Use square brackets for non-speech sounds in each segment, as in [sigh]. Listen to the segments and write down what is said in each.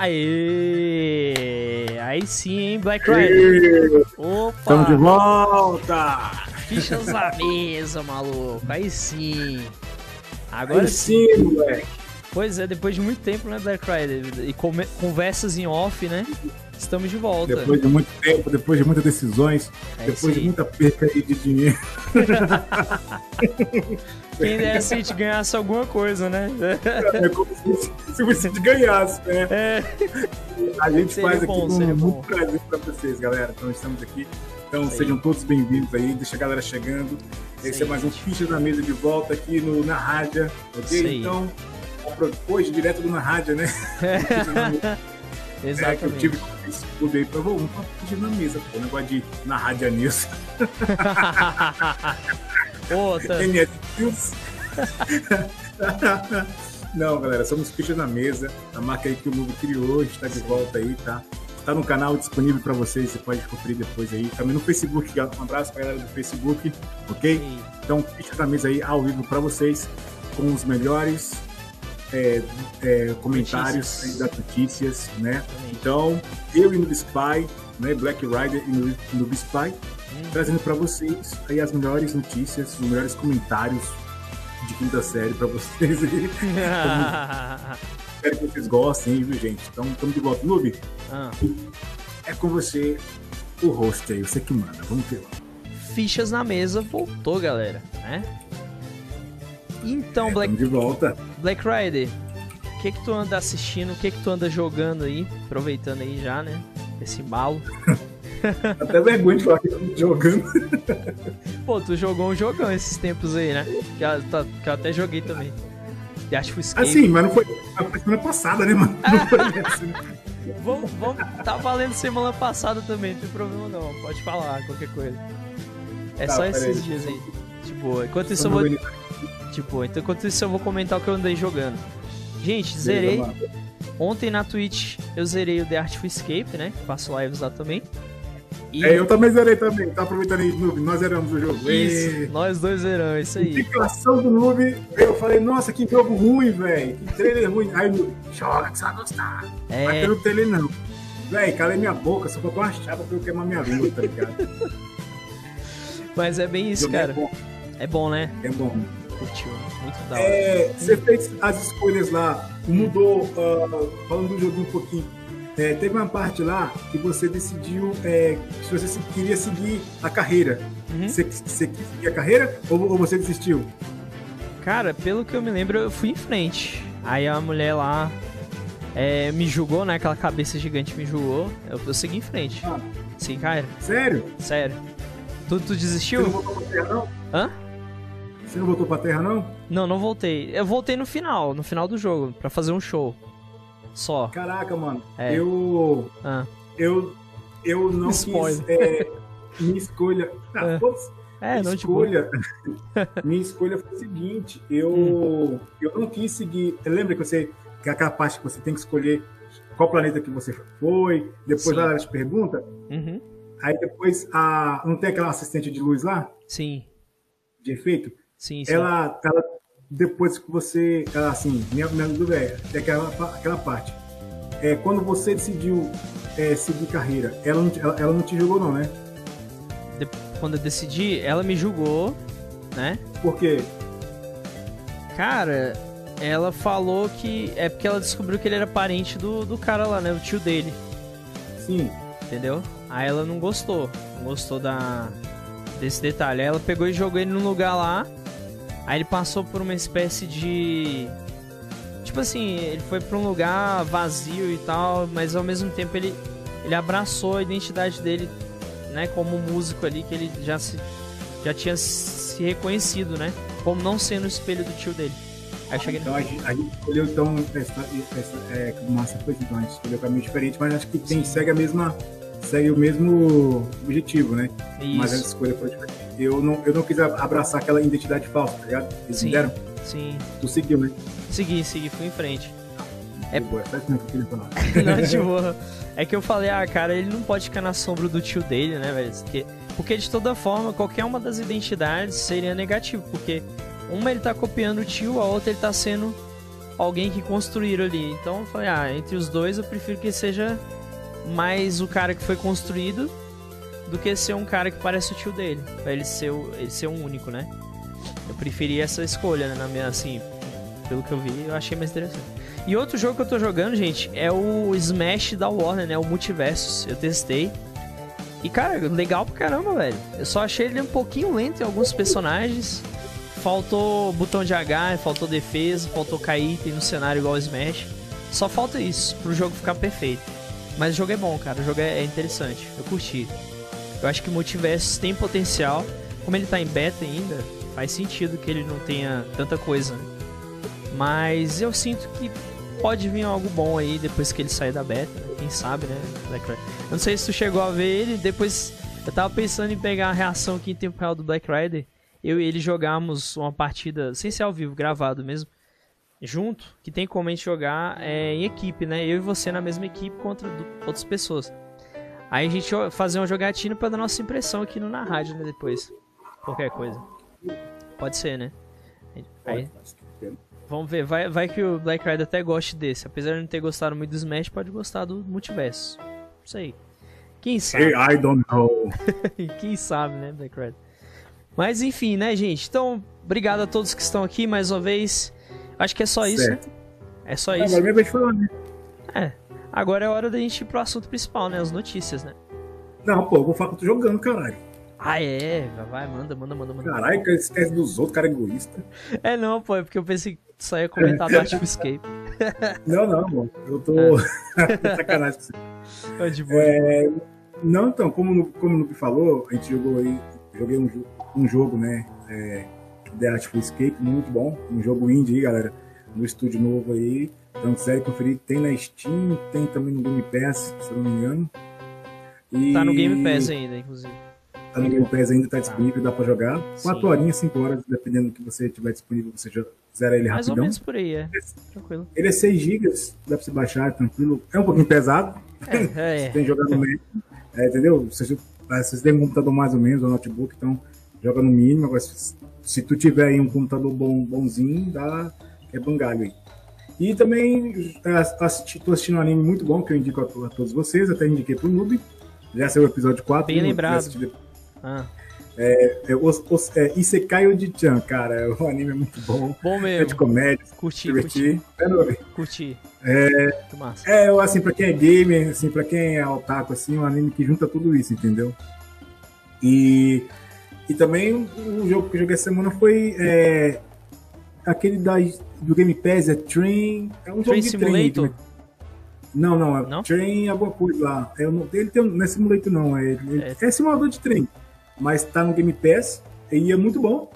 Aê! Aí sim, hein, Black Rider? Opa! Estamos de volta! Fichas na mesa, maluco. Aí sim. Agora Aí sim, moleque. Pois é, depois de muito tempo, né, Black Rider? E conversas em off, né? Estamos de volta. Depois de muito tempo, depois de muitas decisões, é depois de muita perca de dinheiro. [laughs] Quem desse a gente ganhasse alguma coisa, né? É como se, se você ganhasse, né? É. A gente seria faz bom, aqui com muito prazer pra vocês, galera. Então estamos aqui. Então Sei. sejam todos bem-vindos aí, deixa a galera chegando. Esse Sei. é mais um Ficha da Mesa de volta aqui no, na rádio, ok? Sei. Então, hoje direto do Na Rádio, né? [laughs] Exatamente. É que eu tive esse clube aí pra pedir na mesa, pô. Negócio de na Rádio News. Outra. NS News. Não, galera, somos fichas na mesa. A marca aí que o Lugo criou, a gente tá de volta aí, tá? Tá no canal disponível para vocês, você pode conferir depois aí. Também no Facebook, um abraço pra galera do Facebook, ok? Sim. Então, fichas na mesa aí ao vivo para vocês, com os melhores é, é, comentários notícias. das notícias, né? Então, eu e Noob Spy, né, Black Rider e Noob Spy, hum. trazendo para vocês aí as melhores notícias, os melhores comentários de quinta série para vocês. [laughs] Espero que vocês gostem, viu, gente? Então, estamos de volta. Noob, ah. é com você o host aí, você que manda. Vamos ver lá. Fichas na mesa voltou, galera, né? Então, é, Black... de volta. Black Rider, o que que tu anda assistindo, o que que tu anda jogando aí, aproveitando aí já, né, esse malo. [laughs] Até vergonha de falar jogando. [laughs] Pô, tu jogou um jogão esses tempos aí, né? Que eu, que eu até joguei também. E acho que foi Assim, mas não foi. Foi semana passada, né, mano? Não foi [laughs] essa, né? vamos, vamos. Tá valendo semana passada também, não tem problema não. Pode falar qualquer coisa. É tá, só esses aí. dias aí. Tipo, enquanto isso eu vou. Tipo, então enquanto isso eu vou comentar o que eu andei jogando. Gente, zerei. Ontem na Twitch eu zerei o The Artful Escape, né? Faço lives lá também. E... É, eu também zerei também. Tá aproveitando aí, Noob. Nós zeramos o jogo. Isso, e... nós dois zeramos, isso aí. Indicação do Noob. Eu falei, nossa, que jogo ruim, velho. Que trailer ruim. Aí Noob, joga que você vai gostar. É... Mas pelo trailer não. Véi, calei minha boca, só botou uma chapa pra eu queimar minha língua, tá ligado? [laughs] Mas é bem isso, cara. É bom. é bom, né? É bom curtiu. Muito da hora. É, você fez as escolhas lá, mudou, uh, falando do jogo um pouquinho. É, teve uma parte lá que você decidiu é, se você queria seguir a carreira. Uhum. Você, você quis seguir a carreira ou, ou, você desistiu? Cara, pelo que eu me lembro, eu fui em frente. Aí a mulher lá é, me julgou, né? Aquela cabeça gigante me julgou. Eu, eu segui em frente. Ah. Sim, cara. Sério? Sério. Tu, tu desistiu? Você não voltou pra terra, não? Hã? Você não voltou pra Terra, não? Não, não voltei. Eu voltei no final, no final do jogo, para fazer um show. Só. Caraca, mano. É. Eu. Ah. Eu. Eu [laughs] não Spoiler. quis. É, minha escolha. [laughs] Ah, é. É, não escolha, [laughs] minha escolha foi a seguinte, eu, hum. eu não quis seguir. Lembra que você que é aquela parte que você tem que escolher qual planeta que você foi, depois Sim. ela te pergunta. Uhum. Aí depois a não tem aquela assistente de luz lá? Sim. De efeito? Sim, sim. Ela, ela depois que você, ela, assim, minha, minha dúvida é, é aquela, aquela parte. É, quando você decidiu é, seguir carreira, ela não, ela, ela não te julgou não, né? De, quando eu decidi, ela me julgou, né? Por quê? Cara, ela falou que é porque ela descobriu que ele era parente do, do cara lá, né? O tio dele. Sim. Entendeu? Aí ela não gostou. Não gostou da, desse detalhe. Aí ela pegou e jogou ele num lugar lá Aí ele passou por uma espécie de. Tipo assim, ele foi pra um lugar vazio e tal, mas ao mesmo tempo ele, ele abraçou a identidade dele, né, como músico ali, que ele já, se, já tinha se reconhecido, né, como não sendo o espelho do tio dele. Aí cheguei então no... a, gente, a gente escolheu então essa, essa é, massa foi então a gente escolheu caminho diferente, mas acho que tem, segue a mesma segue o mesmo objetivo, né? Isso. Mas a escolha foi diferente eu não, eu não quis abraçar aquela identidade falsa, tá ligado? Eles sim, deram. Sim. Tu seguiu, né? Segui, segui, fui em frente. É boa, faz tempo que ele falar. [laughs] não, de boa. É que eu falei, ah, cara, ele não pode ficar na sombra do tio dele, né, velho? Porque, porque de toda forma, qualquer uma das identidades seria negativo, porque uma ele tá copiando o tio, a outra ele tá sendo alguém que construíram ali. Então eu falei, ah, entre os dois eu prefiro que seja mais o cara que foi construído do que ser um cara que parece o tio dele. Pra ele ser, o, ele ser um único, né? Eu preferi essa escolha, né? Na minha, assim, pelo que eu vi, eu achei mais interessante. E outro jogo que eu tô jogando, gente, é o Smash da Warner, né? O Multiversus. Eu testei. E, cara, legal pra caramba, velho. Eu só achei ele um pouquinho lento em alguns personagens. Faltou botão de H, faltou defesa, faltou cair item no cenário igual o Smash. Só falta isso pro jogo ficar perfeito. Mas o jogo é bom, cara. O jogo é interessante. Eu curti. Eu acho que o Multiversus tem potencial. Como ele tá em beta ainda, faz sentido que ele não tenha tanta coisa. Né? Mas eu sinto que pode vir algo bom aí depois que ele sair da beta. Né? Quem sabe, né? Black. Eu não sei se tu chegou a ver ele. Depois eu tava pensando em pegar a reação aqui em tempo real do Black Rider. Eu e ele jogamos uma partida, sem ser ao vivo, gravado mesmo, junto, que tem como a gente jogar é, em equipe, né? Eu e você na mesma equipe contra outras pessoas. Aí a gente fazer uma jogatina para dar nossa impressão aqui no, na rádio, né? Depois. Qualquer coisa. Pode ser, né? Aí, vamos ver, vai, vai que o Black Rider até goste desse. Apesar de não ter gostado muito do Smash, pode gostar do multiverso. Não sei. Quem sabe? I don't know. [laughs] Quem sabe, né, Black Rider? Mas enfim, né, gente? Então, obrigado a todos que estão aqui mais uma vez. Acho que é só isso. Né? É só isso. Agora Agora é hora da gente ir pro assunto principal, né? As notícias, né? Não, pô, eu vou falar que eu tô jogando, caralho. Ah, é? Vai, manda, manda, manda, manda. Caralho, que esquece dos outros, cara é egoísta. É, não, pô, é porque eu pensei que só ia comentar do Active [laughs] Escape. [laughs] Não, não, pô. Eu tô. É. [laughs] Sacanagem com você. É, não, então, como, como o Nuke falou, a gente jogou aí. Joguei um, um jogo, né? É, The Active Escape, muito bom. Um jogo indie aí, galera. No estúdio novo aí. Então, quiser conferir, tem na Steam, tem também no Game Pass, se eu não me engano. E... Tá no Game Pass ainda, inclusive. Tá no Game Pass ainda, tá disponível, dá pra jogar. 4 horinhas, 5 horas, dependendo do que você tiver disponível, você já zera ele Mais rapidão. Mais ou menos por aí, é. Tranquilo. Ele é 6 GB, dá pra você baixar, tranquilo. É um pouquinho pesado. É, é. [laughs] você tem que jogar no meio. É, entendeu? Você, você tem um computador mais ou menos, um notebook, então joga no mínimo. Agora, se, se tu tiver aí um computador bom, bonzinho, dá, é bangalho aí. E também estou assistindo um anime muito bom que eu indico a, a todos vocês, até indiquei pro Noob. Já saiu o episódio 4. Bem lembrado. Ah. É, é, os, os, é, Isekai cara, [laughs] o anime é muito bom. Bom mesmo. É de comédia. Curti, curti. É, curti. É, é, eu, assim, pra quem é gamer, assim, pra quem é otaku, assim, um anime que junta tudo isso, entendeu? E, e também o jogo que eu joguei essa semana foi é, aquele da, do Game Pass, é Train. É um Train jogo Simulator? Train, não, não, é não? Train alguma coisa lá. É, ele tem, não é Simulator, não. É, é. é simulador de trem. Mas tá no Game Pass e é muito bom.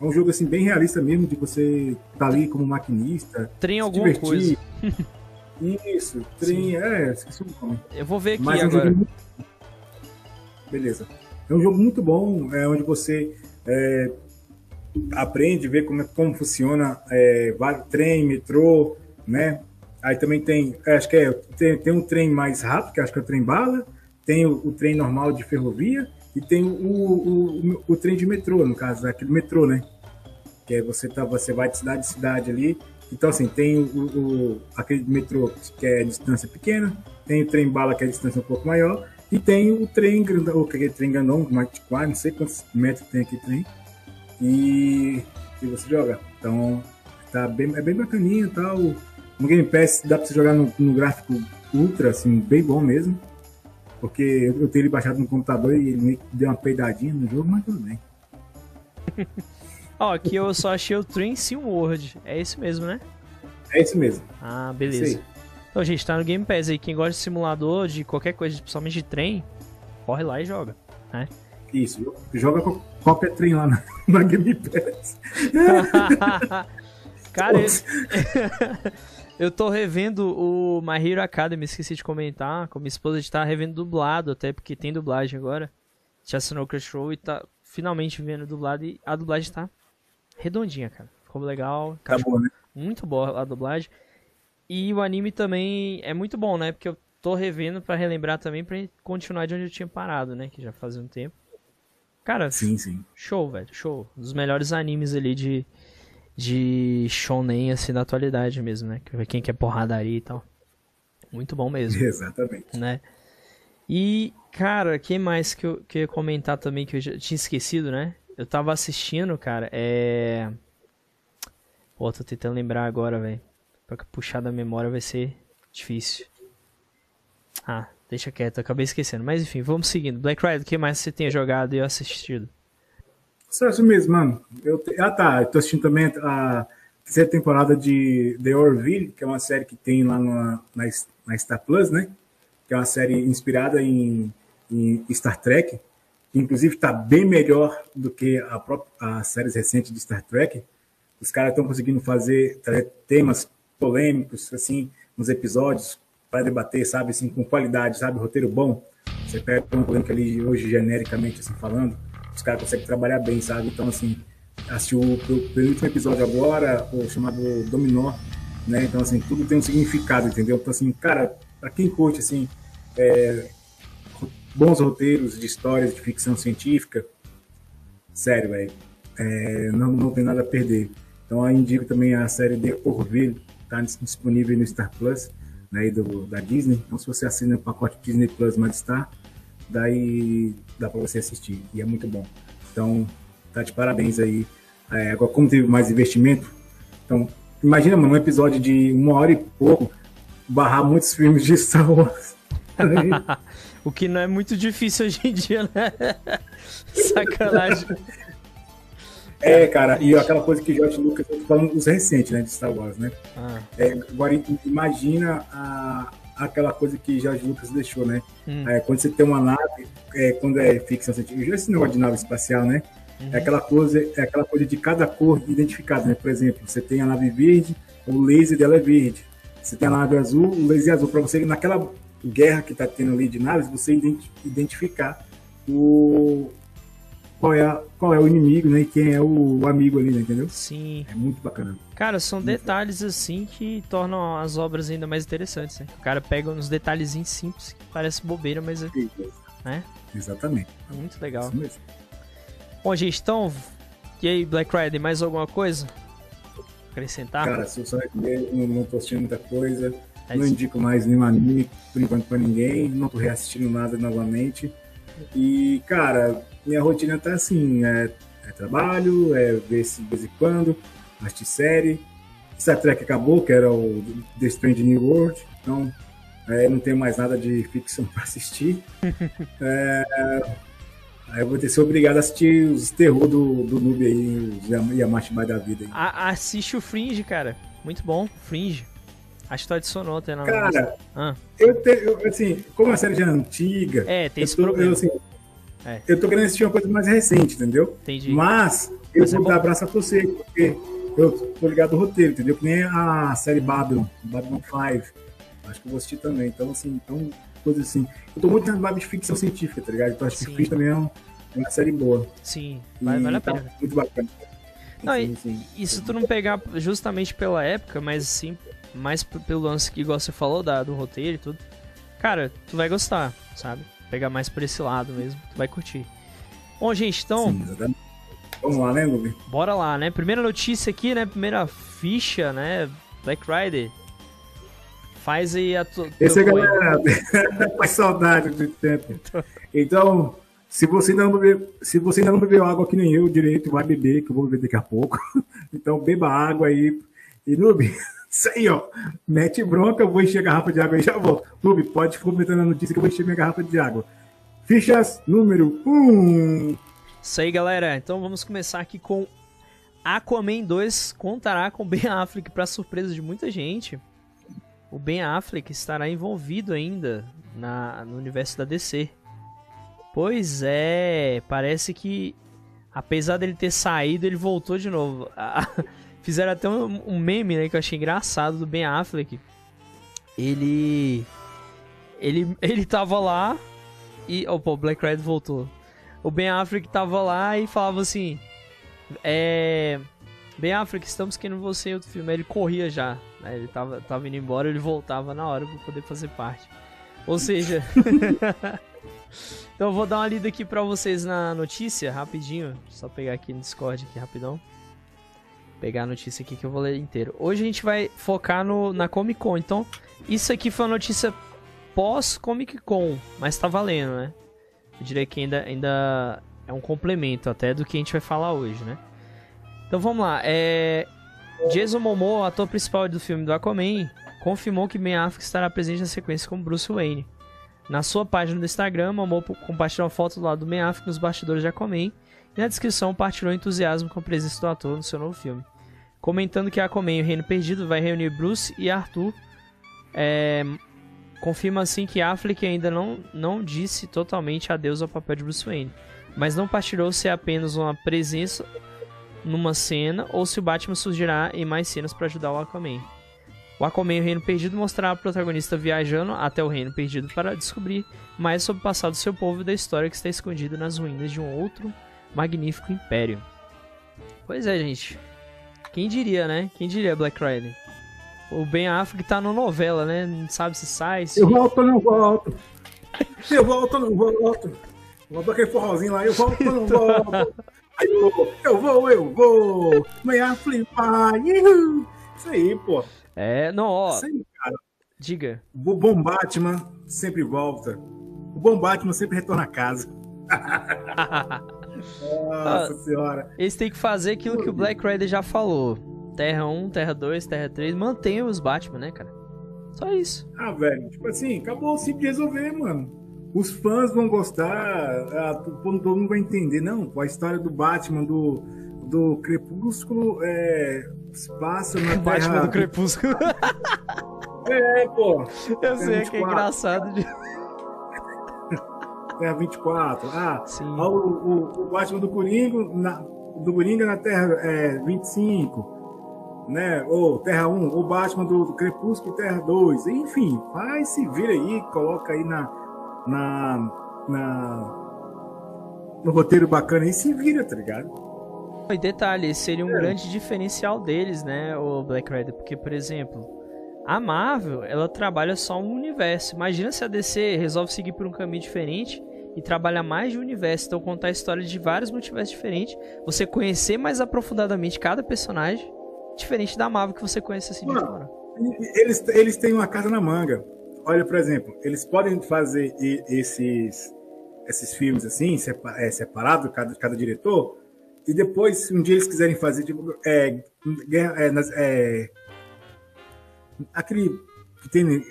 É um jogo assim bem realista mesmo, de você tá ali como maquinista. Trem alguma divertir. coisa. Isso, trem, Sim. é, esqueci o nome. Eu vou ver aqui Mas agora. É um muito... Beleza. É um jogo muito bom, é onde você é, aprende, vê como, como funciona é, trem, metrô, né? Aí também tem, é, acho que é, tem, tem um trem mais rápido, que acho que é o trem bala, tem o, o trem normal de ferrovia e tem o, o, o, o, trem de metrô, no caso, aquele metrô, né? Que é você, tá, você vai de cidade em cidade ali. Então, assim, tem o, o, aquele metrô que é distância pequena, tem o trem bala que é distância um pouco maior, e tem o trem grandão, aquele trem grandão, não sei quantos metros tem aqui trem, e, e você joga. Então, tá bem, é bem bacaninho tal. No Game Pass dá pra você jogar no, no gráfico ultra, assim, bem bom mesmo. Porque eu tenho ele baixado no computador e ele deu uma peidadinha no jogo, mas tudo bem. [laughs] Ó, aqui eu só achei o Train Sim World. É esse mesmo, né? É esse mesmo. Ah, beleza. Então, gente, tá no Game Pass aí. Quem gosta de simulador, de qualquer coisa, principalmente de trem, corre lá e joga, né? Isso, joga qualquer trem lá na, na Game Pass. Cara, eu, [laughs] eu tô revendo o My Hero Academy, esqueci de comentar. Com minha esposa, a gente tá revendo dublado, até porque tem dublagem agora. Já assinou o Roll e tá finalmente vendo dublado. E a dublagem tá redondinha, cara. Ficou legal. Tá bom, né? Muito boa a dublagem. E o anime também é muito bom, né? Porque eu tô revendo para relembrar também pra continuar de onde eu tinha parado, né? Que já fazia um tempo. Cara, sim, sim. show, velho, show. Um dos melhores animes ali de, de shonen assim da atualidade mesmo, né? Quem quer porradaria e tal. Muito bom mesmo. [laughs] Exatamente. Né? E, cara, que mais que eu, que eu ia comentar também que eu já tinha esquecido, né? Eu tava assistindo, cara, é. Pô, tô tentando lembrar agora, velho. Pra puxar da memória vai ser difícil. Ah, deixa quieto, acabei esquecendo. Mas enfim, vamos seguindo. Black Rider, o que mais você tenha jogado e assistido? Certo mesmo, mano. Eu te... Ah, tá. Eu tô assistindo também a terceira temporada de The Orville, que é uma série que tem lá na, na, na Star Plus, né? Que é uma série inspirada em, em Star Trek. Inclusive está bem melhor do que a própria, séries recentes de Star Trek. Os caras estão conseguindo fazer temas polêmicos, assim, nos episódios, para debater, sabe, assim, com qualidade, sabe? Roteiro bom. Você pega um polêmico ali, hoje, genericamente, assim, falando os caras conseguem trabalhar bem, sabe? Então, assim, assistiu o penúltimo episódio agora, o chamado Dominó, né? Então, assim, tudo tem um significado, entendeu? Então, assim, cara, pra quem curte, assim, é, bons roteiros de histórias de ficção científica, sério, velho, é, não, não tem nada a perder. Então, eu indico também a série The Orville, tá disponível no Star Plus, né, do, da Disney. Então, se você assina o pacote Disney Plus mais Star, daí dá para você assistir e é muito bom. Então, tá de parabéns aí. É, agora, como teve mais investimento, então, imagina, mano, um episódio de uma hora e pouco barrar muitos filmes de Star Wars. [laughs] o que não é muito difícil hoje em dia, né? [laughs] Sacanagem. É, cara, e aquela coisa que George Lucas, tô falando os recentes, né, de Star Wars, né? Ah. É, agora, imagina a, aquela coisa que George Lucas deixou, né? Hum. É, quando você tem uma nave, é, quando é ficção científica, esse negócio de nave espacial, né? Uhum. É aquela coisa, é aquela coisa de cada cor identificada, né? Por exemplo, você tem a nave verde, o laser dela é verde. Você tem a nave azul, o laser é azul. Para você, naquela guerra que está tendo ali de naves, você identificar o, qual é, a, qual é o inimigo, né? E quem é o amigo ali, né, entendeu? Sim. É muito bacana. Cara, são muito detalhes bacana. assim que tornam as obras ainda mais interessantes, né? O cara pega uns detalhezinhos simples que parece bobeira, mas é. Né? Exatamente. Muito legal. Isso mesmo. Bom, gente, então. E aí, Black Rider, mais alguma coisa? Acrescentar? Cara, se eu só não, não tô assistindo muita coisa. É não indico mais nenhum anime por enquanto pra ninguém. Não tô reassistindo nada novamente. E, cara, minha rotina tá assim, é, é trabalho, é ver se de vez em quando, assistir série. Star Trek acabou, que era o The Strange New World, então é, não tenho mais nada de ficção [laughs] para assistir. é, aí eu vou ter que ser obrigado a assistir os terror do, do noob aí, os Yamashi da vida. Aí. A, assiste o Fringe, cara. Muito bom, Fringe. Acho que tu adicionou até na Cara, ah. eu, assim, como a série já é antiga. É, tem esse tô, problema. Eu, assim, é. Eu tô querendo assistir uma coisa mais recente, entendeu? Entendi. Mas eu Mas é vou é dar abraço a você, porque eu tô ligado no roteiro, entendeu? Que nem a série Babylon, Babylon 5. Acho que eu vou assistir também. Então, assim, então, coisa assim. Eu tô muito na vibe de ficção científica, tá ligado? Então acho que Fish também é uma série boa. Sim, vale, vale a tá pena. muito bacana. Não, sim, sim. E se tu não pegar justamente pela época, mas sim, mais pelo lance que igual você falou da, do roteiro e tudo, cara, tu vai gostar, sabe? Pegar mais por esse lado mesmo. Tu vai curtir. Bom, gente, então. Sim, Vamos lá, né, Lubi? Bora lá, né? Primeira notícia aqui, né? Primeira ficha, né? Black Rider. Faz aí a tua. Esse é galera. [laughs] Faz saudade do tempo. Então, se você ainda não bebeu, se você ainda não bebeu água que nem eu direito, vai beber, que eu vou beber daqui a pouco. [laughs] Então, beba água aí. E, Nubi, isso aí, ó. Mete bronca, eu vou encher a garrafa de água e já volto. Clube, pode comentando a notícia que eu vou encher minha garrafa de água. Fichas número 1. Um. Isso aí, galera. Então vamos começar aqui com Aquaman 2 contará com Ben Affleck para surpresa de muita gente. O Ben Affleck estará envolvido ainda na, no universo da DC. Pois é, parece que apesar dele ter saído, ele voltou de novo. [laughs] Fizeram até um, um, meme, né, que eu achei engraçado do Ben Affleck. Ele. Ele, ele tava lá e. Opa, o Black Red voltou. O Ben Affleck tava lá e falava assim. É. Ben Affleck, estamos querendo você em outro filme. Ele corria já. Né? Ele tava, tava indo embora, ele voltava na hora pra poder fazer parte. Ou seja. [laughs] [laughs] então eu vou dar uma lida aqui pra vocês na notícia, rapidinho. Só pegar aqui no Discord aqui rapidão. Pegar a notícia aqui que eu vou ler inteiro. Hoje a gente vai focar no, na Comic Con. Então, isso aqui foi uma notícia pós Comic Con, mas tá valendo, né? Eu diria que ainda, ainda é um complemento até do que a gente vai falar hoje, né? Então vamos lá. É... Jason Momoa, ator principal do filme do Aquaman, confirmou que Ben Affleck estará presente na sequência como Bruce Wayne. Na sua página do Instagram, Momoa compartilhou uma foto do lado do Ben Affleck nos bastidores de Aquaman e na descrição partilhou entusiasmo com a presença do ator no seu novo filme. Comentando que Aquaman, o Reino Perdido, vai reunir Bruce e Arthur. É... Confirma assim que Affleck ainda não, não disse totalmente adeus ao papel de Bruce Wayne, mas não partilhou se é apenas uma presença numa cena ou se o Batman surgirá em mais cenas para ajudar o Aquaman. O Aquaman e o Reino Perdido mostrará o protagonista viajando até o Reino Perdido para descobrir mais sobre o passado do seu povo e da história que está escondida nas ruínas de um outro magnífico império. Pois é, gente. Quem diria, né? Quem diria Black Rider? O Ben Affleck tá na novela, né? Não sabe se sai, se... Eu volto ou não volto. Eu volto ou não volto. Volta aquele forrozinho lá, eu volto ou não volto. Eu vou, eu vou, eu vou. Meia flipar. Isso aí, pô. É, não, ó. Isso aí, cara. Diga. O bom Batman sempre volta. O bom Batman sempre retorna a casa. [laughs] Nossa ah, senhora. Eles têm que fazer aquilo que o Black Rider já falou. Terra 1, Terra 2, Terra 3. Mantenha os Batman, né, cara? Só isso. Ah, velho. Tipo assim, acabou simples de resolver, mano os fãs vão gostar, todo mundo vai entender. Não, a história do Batman, do, do Crepúsculo, é, se passa na [laughs] Batman Terra... do Crepúsculo. é, pô. Eu sei 24. que é engraçado. De... Terra 24. Ah, Sim. o, o, o, Batman do Coringa na, do Coringa na Terra é, 25. Né? Ou Terra 1, o Batman do, do Crepúsculo, Terra 2. Enfim, vai se vira aí, coloca aí na na, na no roteiro bacana e se vira, tá ligado? E detalhe, seria um é. grande diferencial deles, né, o Black Rider, porque, por exemplo, a Marvel, ela trabalha só um universo. Imagina se a DC resolve seguir por um caminho diferente e trabalhar mais de um universo, então contar a história de vários multiversos diferentes, você conhecer mais aprofundadamente cada personagem, diferente da Marvel que você conhece assim de fora. Eles, eles têm uma casa na manga olha, por exemplo, eles podem fazer esses, esses filmes assim, é, separado, cada, cada diretor, e depois, se um dia eles quiserem fazer, tipo, é, é, é, aquele que tem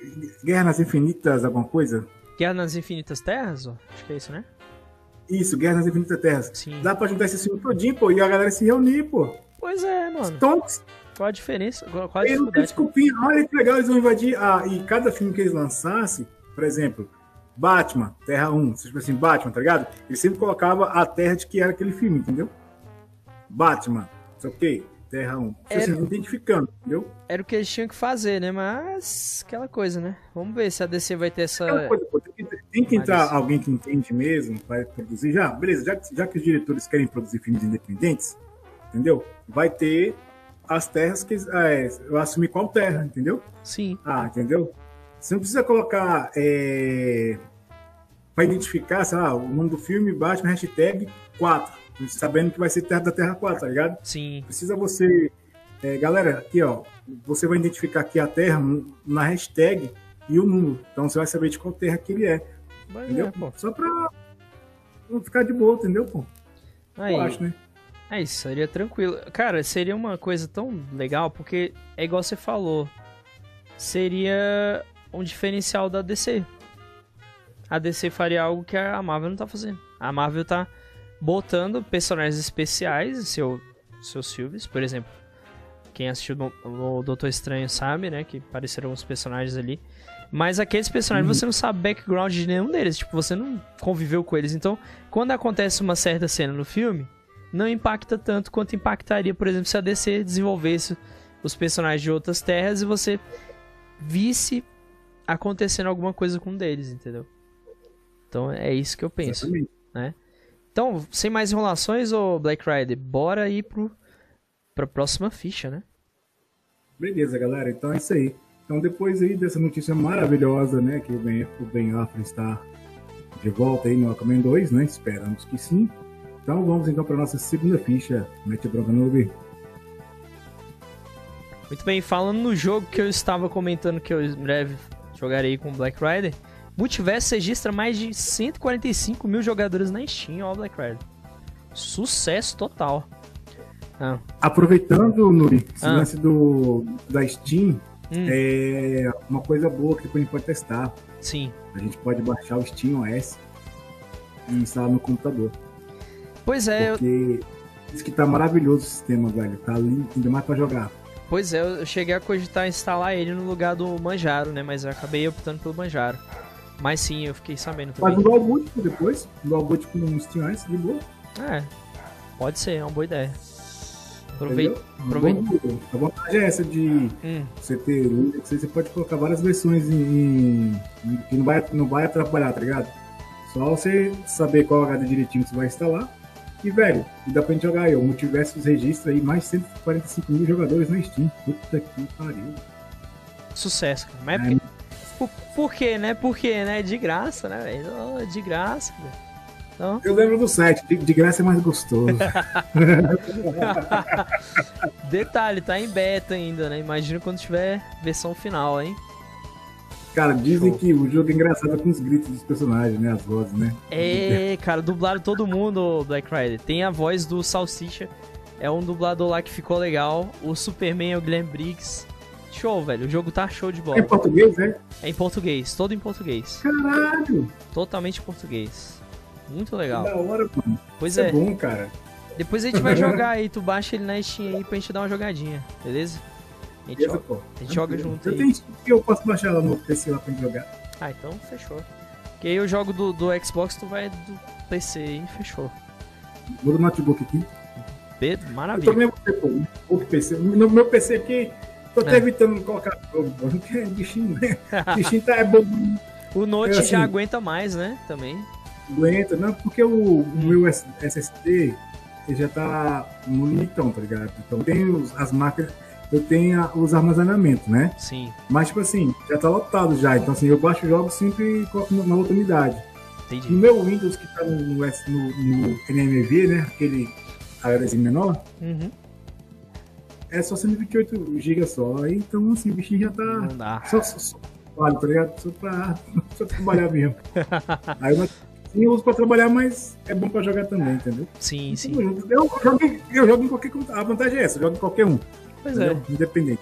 Guerra nas Infinitas, alguma coisa? Guerra nas Infinitas Terras? Acho que é isso, né? Isso, Guerra nas Infinitas Terras. Sim. Dá pra juntar esse filme todinho, pô, e a galera se reunir, pô. Pois é, mano. Stonks, qual a diferença? Qual a dificuldade? Desculpinha, olha que legal, eles vão invadir. Ah, e cada filme que eles lançassem, por exemplo, Batman, Terra 1, tipo assim, Batman, tá ligado? Ele sempre colocava a terra de que era aquele filme, entendeu? Batman, sei ok, Terra 1. Tipo era... assim, identificando, entendeu? Era o que eles tinham que fazer, né? Mas aquela coisa, né? Vamos ver se a DC vai ter essa. Coisa, pô, tem, que, entrar Mas... alguém que entende mesmo para produzir. Já, beleza, já, já que os diretores querem produzir filmes independentes, entendeu? Vai ter as terras que é, eu assumi qual terra, entendeu? Sim. Ah, entendeu? Você não precisa colocar é, para identificar, sei lá, o nome do filme, Batman hashtag 4, sabendo que vai ser Terra da Terra 4, tá ligado? Sim. Precisa você. É, galera, aqui ó, você vai identificar aqui a Terra na hashtag e o número. Então você vai saber de qual terra que ele é. Mas entendeu? É, Só pra não ficar de boa, entendeu, pô? Aí. Eu acho, né? É isso, seria tranquilo. Cara, seria uma coisa tão legal, porque é igual você falou. Seria um diferencial da DC. A DC faria algo que a Marvel não tá fazendo. A Marvel tá botando personagens especiais em seu, seus filmes, por exemplo. Quem assistiu o Doutor Estranho sabe, né? Que apareceram uns personagens ali. Mas aqueles personagens uhum. você não sabe background de nenhum deles. Tipo, você não conviveu com eles. Então, quando acontece uma certa cena no filme, não impacta tanto quanto impactaria, por exemplo, se a DC desenvolvesse os personagens de outras terras e você visse acontecendo alguma coisa com um deles, entendeu? Então é isso que eu penso, Exatamente. né? Então, sem mais enrolações, o Black Rider, bora ir pro pra próxima ficha, né? Beleza, galera. Então é isso aí. Então depois aí dessa notícia maravilhosa, né, que o Ben, o ben Affleck está de volta aí no Aquaman 2, né? Esperamos que sim. Então vamos então para nossa segunda ficha. Mete bronca no Muito bem, falando no jogo que eu estava comentando que eu em breve jogarei com Black Rider, Multiverso registra mais de 145 mil jogadores na Steam, ó, Black Rider. Sucesso total. Ah. Aproveitando, Nuri, esse Ah. lance do, da Steam, Hum, é uma coisa boa que a gente pode testar. Sim. A gente pode baixar o Steam OS e instalar no computador. Pois é, eu, Porque diz que tá maravilhoso o sistema, velho. Tá lindo, ainda mais pra jogar. pois é, eu cheguei a cogitar instalar ele no lugar do Manjaro, né? Mas eu acabei optando pelo Manjaro. Mas sim, eu fiquei sabendo também. um dual boot depois, um dual boot com o Steam OS, de boa. É, pode ser, é uma boa ideia. Aproveita. Aproveita. A vantagem é essa de Hum, você ter Linux, você pode colocar várias versões em, em- que não vai, não vai atrapalhar, tá ligado? Só você saber qual HD direitinho que você vai instalar. E, velho, e dá pra gente jogar aí. O Multiversus registra aí mais de 145 mil jogadores na Steam. Puta que pariu. sucesso, cara. Mas é É, por, por quê, né? Por quê, né? De graça, né, velho? De graça, velho. Então, Eu lembro do site, de, de graça é mais gostoso. [laughs] detalhe, tá em beta ainda, né? Imagina quando tiver versão final, hein? Cara, dizem Show. que o jogo é engraçado com os gritos dos personagens, né? As vozes, né? É, cara, dublaram todo mundo, Black Rider. Tem a voz do Salsicha, é um dublador lá que ficou legal. O Superman é o Glenn Briggs. Show, velho. O jogo tá show de É em bola. português, né? É em português, todo em português. Caralho! Totalmente em português. Muito Que legal. da hora, mano. Pois Isso é é. bom, cara. Depois a gente vai [laughs] jogar aí, tu baixa ele na Steam aí pra gente dar uma jogadinha, beleza? A gente, Beleza, joga, pô. a gente joga junto Eu aí. tenho que eu posso baixar lá no PC lá pra gente jogar. Ah, então fechou. Porque aí eu jogo do, do Xbox, tu vai do PC aí, fechou. Muda o notebook aqui. Be- Eu tô Maravilha. nem você, pô. O PC. No meu PC aqui, tô até É. evitando colocar jogo, pô. Não [laughs] quer bichinho, né? Bichinho tá é bom, [laughs] O Note Eu, assim- já aguenta mais, né? Também. aguenta, não, porque o, o meu SSD ele já tá no limitão, tá ligado? Então tem os- as máquinas, eu tenho a- os armazenamentos, né? Sim, Mas, tipo assim, já tá lotado já. Então, assim, eu baixo jogos sempre e coloco na outra unidade. No entendi. meu Windows que tá no, no, no, no NMV, né? Aquele HDzinho menor, Uhum. É só 128 GB só. Então, assim, o bichinho já tá. Não dá. Só, só, só vale, tá ligado? Só pra, [laughs] só trabalhar mesmo. [laughs] Aí eu, sim, eu uso pra trabalhar, mas é bom pra jogar também, entendeu? Sim, sim. Eu, jogo, em- eu jogo em qualquer. A vantagem é essa, eu jogo em qualquer um. Pois é. entendeu? Independente.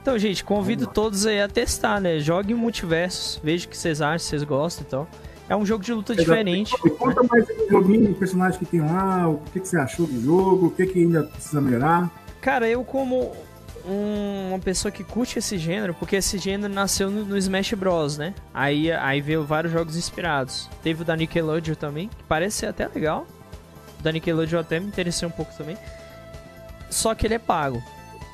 Então, gente, convido todos aí a testar, né? Jogue multiversos, veja o que vocês acham, se vocês gostam e tal. É um jogo de luta diferente. Me conta mais do joguinho, o personagem que tem lá, o que, que você achou do jogo, o que, que ainda precisa melhorar. Cara, eu como um- uma pessoa que curte esse gênero, porque esse gênero nasceu no, no Smash Bros, né? Aí, aí veio vários jogos inspirados. Teve o da Nickelodeon também, que parece ser até legal. O da Nickelodeon até me interessei um pouco também. Só que ele é pago.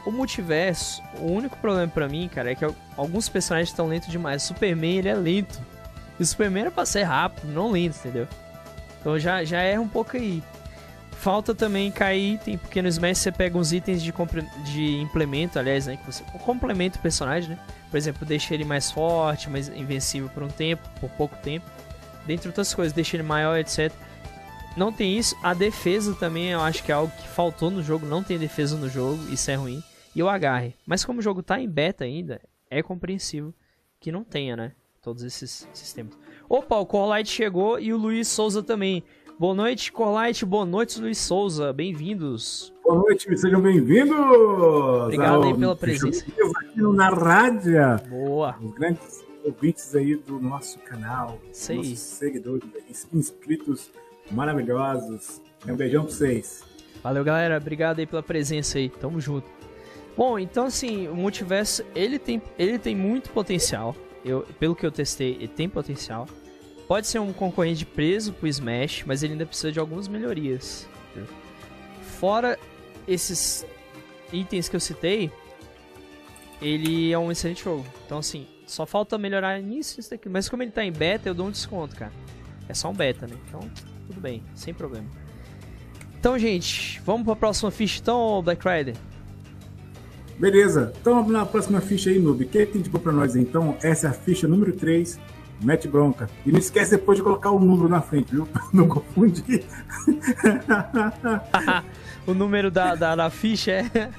O multiverso, o único problema pra mim, cara, é que al- alguns personagens estão lentos demais. Superman, ele é lento. E o Superman era pra ser rápido, não lento, entendeu? Então já, já erra um pouco aí. Falta também cair item, porque no Smash você pega uns itens de, de implemento, aliás, né? Que você complementa o personagem, né? Por exemplo, deixa ele mais forte, mais invencível por um tempo, por pouco tempo. Dentre outras coisas, deixa ele maior, etc. Não tem isso. A defesa também eu acho que é algo que faltou no jogo. Não tem defesa no jogo, isso é ruim. E o agarre. Mas como o jogo tá em beta ainda, é compreensível que não tenha, né? Todos esses sistemas. Opa, o Corlight chegou e o Luiz Souza também. Boa noite, Corlight. Boa noite, Luiz Souza. Bem-vindos. Boa noite, sejam bem-vindos! Obrigado aí pela presença. Aqui Na Rádio, Boa. os grandes ouvintes aí do nosso canal, aí. nossos seguidores, inscritos maravilhosos. Um beijão pra vocês. Valeu, galera. Obrigado aí pela presença aí. Tamo junto. Bom, então assim, o multiverso, ele tem, ele tem muito potencial. Eu, pelo que eu testei, ele tem potencial. Pode ser um concorrente preso pro Smash, mas ele ainda precisa de algumas melhorias. Fora esses itens que eu citei, ele é um excelente jogo. Então assim, só falta melhorar nisso isso daqui. Mas como ele tá em beta, eu dou um desconto, cara. É só um beta, né? Então, tudo bem, sem problema. Então, gente, vamos pra próxima ficha então, Black Rider? Beleza, então na próxima ficha aí, Noob. Quem que indicou pra nós? Então, essa é a ficha número 3, mete bronca. E não esquece depois de colocar o número na frente, viu? Pra [laughs] Não confundir. [laughs] o número da, da, da ficha é.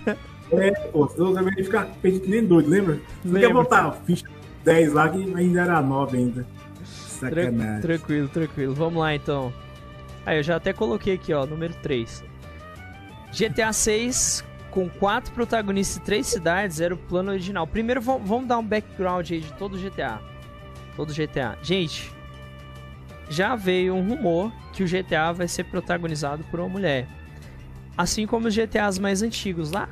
É, pô, senão também ficar perdido nem doido, lembra? Você quer botar ficha 10 lá que ainda era 9 ainda. Sacanagem. Tranquilo, tranquilo. Vamos lá então. Aí eu já até coloquei aqui, ó, número 3. GTA 6 com quatro protagonistas e três cidades era o plano original. Primeiro vamos dar um background aí de todo o GTA. Todo GTA. Gente, já veio um rumor que o GTA vai ser protagonizado por uma mulher. Assim como os GTAs mais antigos, lá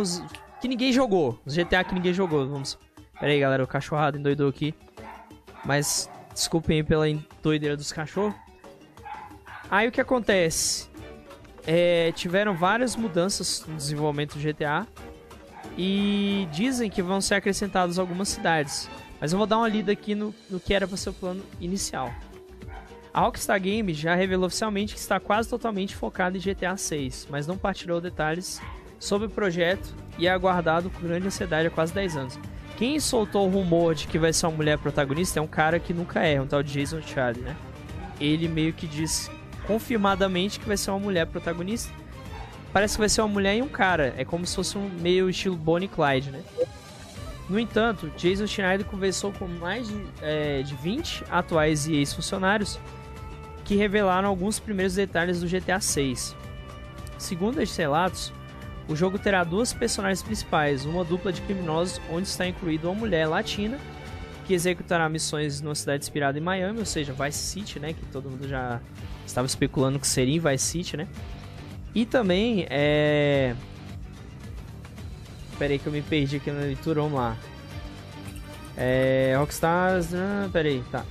os que ninguém jogou. Os GTA que ninguém jogou. Vamos. Pera aí, galera, o cachorrado endoidou aqui. Mas desculpem pela doideira dos cachorros. Aí o que acontece? É, tiveram várias mudanças no desenvolvimento do GTA e dizem que vão ser acrescentadas algumas cidades. Mas eu vou dar uma lida aqui no, no que era para ser o plano inicial. A Rockstar Games já revelou oficialmente que está quase totalmente focada em GTA 6, mas não partilhou detalhes sobre o projeto e é aguardado com grande ansiedade há quase 10 anos. Quem soltou o rumor de que vai ser uma mulher protagonista é um cara que nunca é, um tal de Jason Charlie, né? Ele meio que disse confirmadamente que vai ser uma mulher protagonista. Parece que vai ser uma mulher e um cara. É como se fosse um meio estilo Bonnie Clyde, né? No entanto, Jason Schneider conversou com mais de, é, de 20 atuais e ex-funcionários que revelaram alguns primeiros detalhes do GTA 6. Segundo estes relatos, o jogo terá duas personagens principais, uma dupla de criminosos onde está incluída uma mulher latina que executará missões numa cidade inspirada em Miami, ou seja, Vice City, né, que todo mundo já estava especulando que seria em Vice City, né? E também é. Pera aí que eu me perdi aqui na leitura, vamos lá. É. Rockstars. Ah, tá.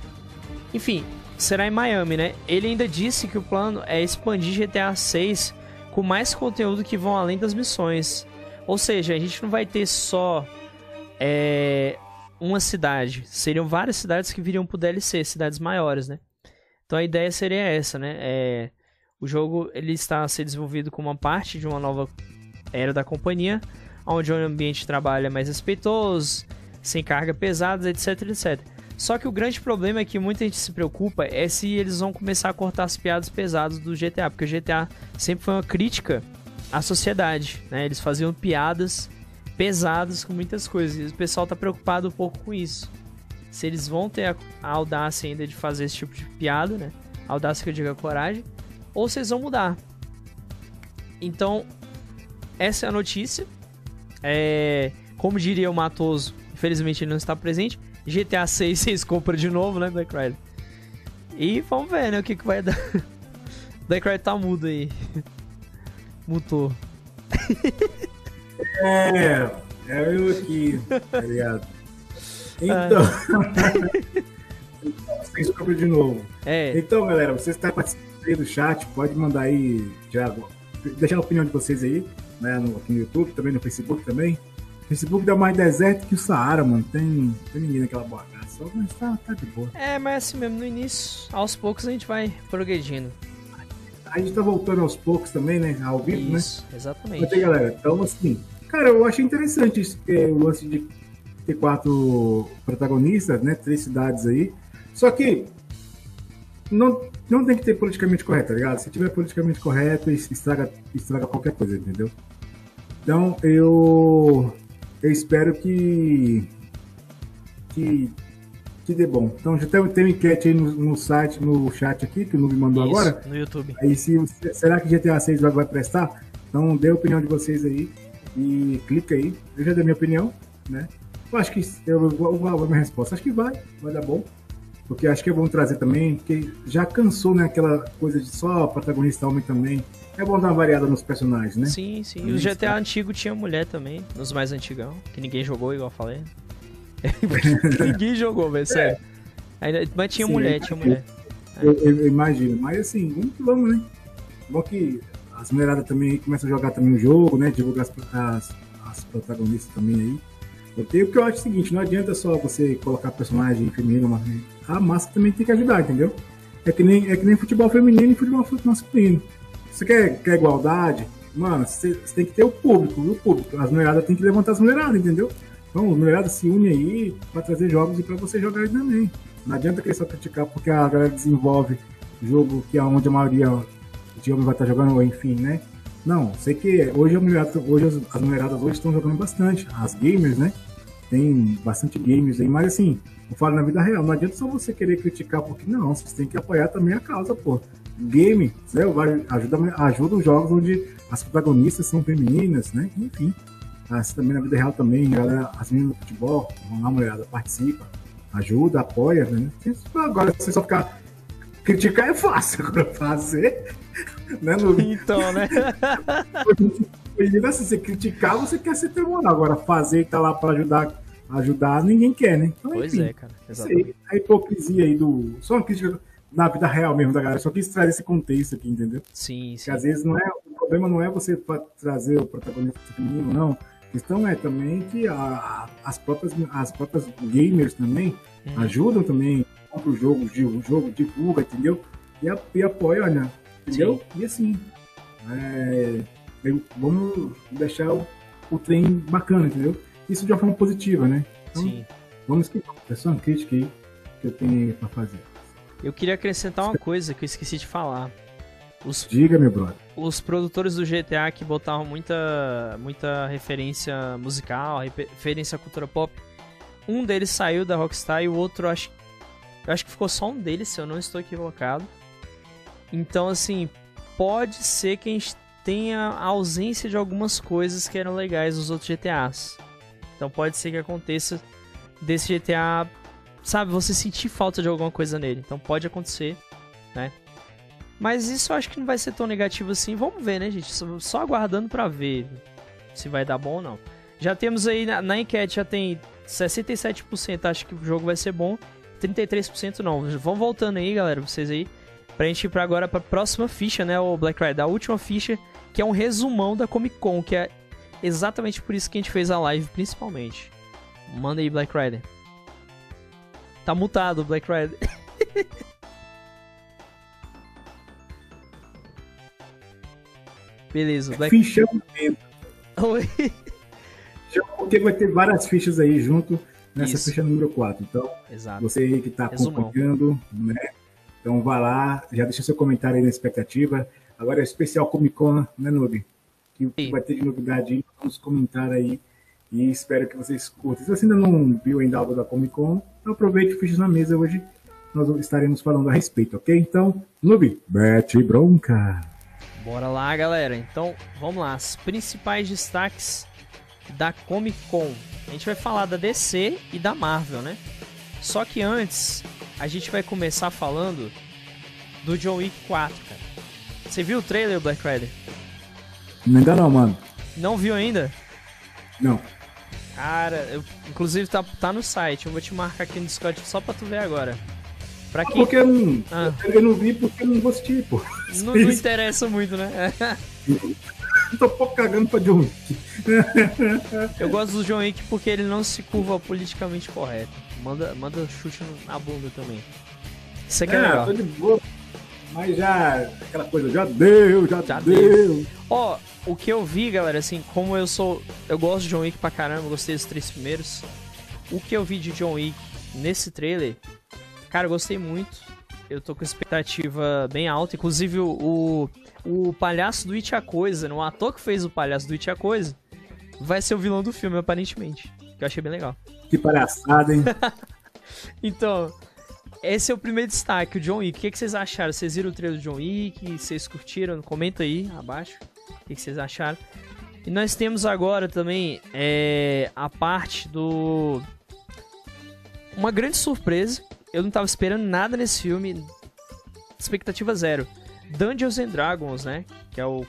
Enfim, será em Miami, né? Ele ainda disse que o plano é expandir GTA 6 com mais conteúdo que vão além das missões. Ou seja, a gente não vai ter só é, uma cidade. Seriam várias cidades que viriam pro DLC, cidades maiores, né? Então a ideia seria essa, né? É, o jogo ele está a ser desenvolvido como uma parte de uma nova era da companhia, onde o ambiente de trabalho é mais respeitoso, sem carga pesadas, etc, etc. Só que o grande problema é que muita gente se preocupa é se eles vão começar a cortar as piadas pesadas do GTA, porque o GTA sempre foi uma crítica à sociedade, né? Eles faziam piadas pesadas com muitas coisas e o pessoal está preocupado um pouco com isso se eles vão ter a, audácia ainda de fazer esse tipo de piada, né? A audácia que eu digo a coragem, ou se eles vão mudar. Então, essa é a notícia. É, como diria o Matoso, infelizmente ele não está presente. GTA 6 [laughs] vocês compram de novo, né, Black? E vamos ver, né, o que, que vai dar. [laughs] Black Rider tá mudo aí. [laughs] Mutou. É, é eu aqui, tá ligado? Então. Sem compra de novo. É. Então, galera, você está participando aí do chat, pode mandar aí, já, deixar a opinião de vocês aí, né, no, aqui no YouTube, também no Facebook também. O Facebook dá mais deserto que o Saara, mano. Tem, tem ninguém naquela bagaça, mas tá, tá de boa. É, mas assim mesmo, no início, aos poucos a gente vai progredindo. A gente tá voltando aos poucos também, né? Ao vivo, Isso, né? exatamente. Mas, galera, então assim, cara, eu achei interessante isso, é, o lance de ter quatro protagonistas, né? Três cidades aí. Só que não, não tem que ter politicamente correto, tá ligado? Se tiver politicamente correto, estraga, estraga qualquer coisa, entendeu? Então eu, eu espero que, que, que dê bom. Então já tem, tem uma enquete aí no, no site, no chat aqui, que o Nube mandou Isso, agora. No YouTube. Aí se, será que GTA 6 vai, vai prestar? Então dê a opinião de vocês aí e clica aí. Eu já dei minha opinião, né? Eu acho que eu vou, vou a minha resposta. Acho que vai, vai dar bom. Porque acho que é bom trazer também, porque já cansou, né, aquela coisa de só protagonista homem também. É bom dar uma variada nos personagens, né? Sim, sim. E o GTA tá. antigo tinha mulher também, nos mais antigão, que ninguém jogou, igual eu falei. [laughs] ninguém jogou, velho, sério. Ainda, mas tinha sim, mulher, tinha mulher. Eu, eu, eu, imagino. Mas assim, vamos que vamos, né? Bom que as mulheradas também começam a jogar também o jogo, né? Divulgar as, as, as protagonistas também aí. Eu tenho que eu acho o seguinte, não adianta só você colocar personagem feminino, mas a massa também tem que ajudar, entendeu? É que nem, é que nem futebol feminino e futebol masculino. Você quer, quer igualdade? Mano, você, tem que ter o público, o público. As mulheradas tem que levantar as mulheradas, entendeu? Então, as mulheradas se unem aí para trazer jogos e para você jogar também. Não adianta querer só criticar porque a galera desenvolve jogo que é onde a maioria de homens vai estar jogando, enfim, né? Não, sei que hoje, a mulherada, hoje as, as mulheradas hoje estão jogando bastante. As gamers, né? Tem bastante gamers aí, mas assim, eu falo na vida real, não adianta só você querer criticar, porque não, você tem que apoiar também a causa, pô. Game, né, ajuda, ajuda os jogos onde as protagonistas são femininas, né? Enfim. Assim, também na vida real também, galera, as meninas do futebol, vão lá, mulherada, participa, ajuda, apoia, né? Agora, você só ficar. Criticar é fácil, [laughs] agora fazer. Né, no... Então, né? [laughs] assim, você criticar, você quer ser tribunal. Agora, fazer e tá lá para ajudar, ajudar, ninguém quer, né? Então, pois enfim, é, cara. Exatamente. a hipocrisia aí do. Só uma crítica na vida real mesmo da galera. Só quis trazer esse contexto aqui, entendeu? Sim, sim. Porque às vezes não é. O problema não é você trazer o protagonista feminino, não. A questão é também que a, as, próprias, as próprias gamers também uhum. ajudam também, compra o jogo, o jogo, divulga, entendeu? E, e apoia, né? Entendeu? Sim. E assim, é, vamos deixar o, o trem bacana, entendeu? Isso de uma forma positiva, né? Então, Sim. Vamos que é só uma crítica aí que eu tenho para fazer. Eu queria acrescentar uma coisa que eu esqueci de falar. Os, Diga, meu brother. Os produtores do GTA que botavam muita, muita referência musical, referência à cultura pop. Um deles saiu da Rockstar e o outro acho, eu acho que ficou só um deles, se eu não estou equivocado. Então, assim, pode ser que a gente tenha a ausência de algumas coisas que eram legais nos outros GTAs. Então pode ser que aconteça desse GTA, sabe, você sentir falta de alguma coisa nele. Então pode acontecer, né? Mas isso eu acho que não vai ser tão negativo assim. Vamos ver, né, gente? Só aguardando para ver se vai dar bom ou não. Já temos aí na, na enquete, já tem 67% acho que o jogo vai ser bom, 33% não. Vão voltando aí, galera, vocês aí. Pra gente ir pra agora pra próxima ficha, né, o Black Rider. A última ficha, que é um resumão da Comic Con, que é exatamente por isso que a gente fez a live, principalmente. Manda aí, Black Rider. Tá mutado, Black Rider. [laughs] Beleza, Black... Ficha Oi. [laughs] Porque vai ter várias fichas aí junto nessa Isso. ficha número 4. Então, Exato. você aí que está acompanhando, né? Então vá lá, já deixa seu comentário aí na expectativa. Agora é especial Comic Con, né, Noob? Que Sim. vai ter de novidade vamos comentar aí. E espero que vocês curtam. Se você ainda não viu ainda algo da Comic Con, aproveite fichas na mesa hoje. Nós estaremos falando a respeito, ok? Então, Noob, bete bronca! Bora lá, galera. Então, vamos lá. Os principais destaques da Comic Con. A gente vai falar da DC e da Marvel, né? Só que antes, a gente vai começar falando do John Wick 4, cara. Você viu o trailer, Black Rider? Ainda não, mano. Não viu ainda? Não. Cara, eu, inclusive tá, tá no site. Eu vou te marcar aqui no Discord só pra tu ver agora. Pra quem... Porque eu não, ah. eu não vi porque eu não assistir, pô. Não, não [laughs] interessa muito, né? [laughs] [laughs] Tô pouco cagando pra John Wick. eu gosto do John Wick porque ele não se curva politicamente correto. Manda, manda chute na bunda também. Isso aqui é, é legal. Tô de boa. Mas já, aquela coisa, já deu, já, já deu. Ó, oh, o que eu vi, galera, assim, como eu sou. Eu gosto de John Wick pra caramba, gostei dos três primeiros. O que eu vi de John Wick nesse trailer Cara, eu gostei muito. Eu tô com expectativa bem alta. Inclusive, o, o, palhaço do It a Coisa, né? o ator que fez o palhaço do It a Coisa, vai ser o vilão do filme, aparentemente. Que eu achei bem legal. Que palhaçada, hein? [laughs] então, esse é o primeiro destaque, o John Wick. O que, que vocês acharam? Vocês viram o trailer do John Wick? Vocês curtiram? Comenta aí abaixo. O que, que vocês acharam? E nós temos agora também é, a parte do. Uma grande surpresa eu não tava esperando nada nesse filme. Expectativa zero. Dungeons and Dragons, né? Que é o.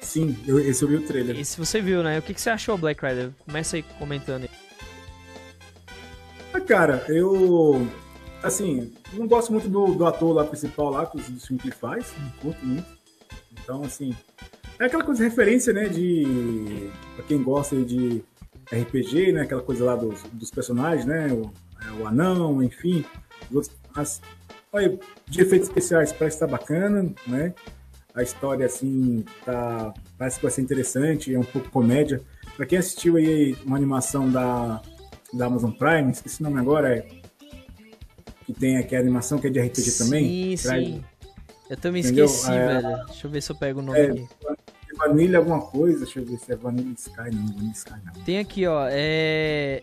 Sim, eu, esse eu vi o trailer. Esse você viu, né? O que, que você achou, Black Rider? Começa aí comentando aí. Ah, cara, eu. Assim, não gosto muito do, do ator lá principal lá, do filme que ele faz, não curto muito. Então, assim. É aquela coisa de referência, né? De. Pra quem gosta de RPG, né? Aquela coisa lá dos, dos personagens, né? O, é, o anão, enfim. As, olha, de efeitos especiais parece estar bacana, né? A história, assim, tá, parece que vai ser interessante, é um pouco comédia. Para quem assistiu aí uma animação da, da Amazon Prime, esqueci o nome agora, é, que tem aqui a animação que é de RPG sim, também. Sim, traz, Eu também entendeu? esqueci, é, velho. Deixa eu ver se eu pego o nome é, aqui. Vanilla alguma coisa. Deixa eu ver se é Vanilla Sky. Não, Vanilla Sky não. Tem aqui, ó, é.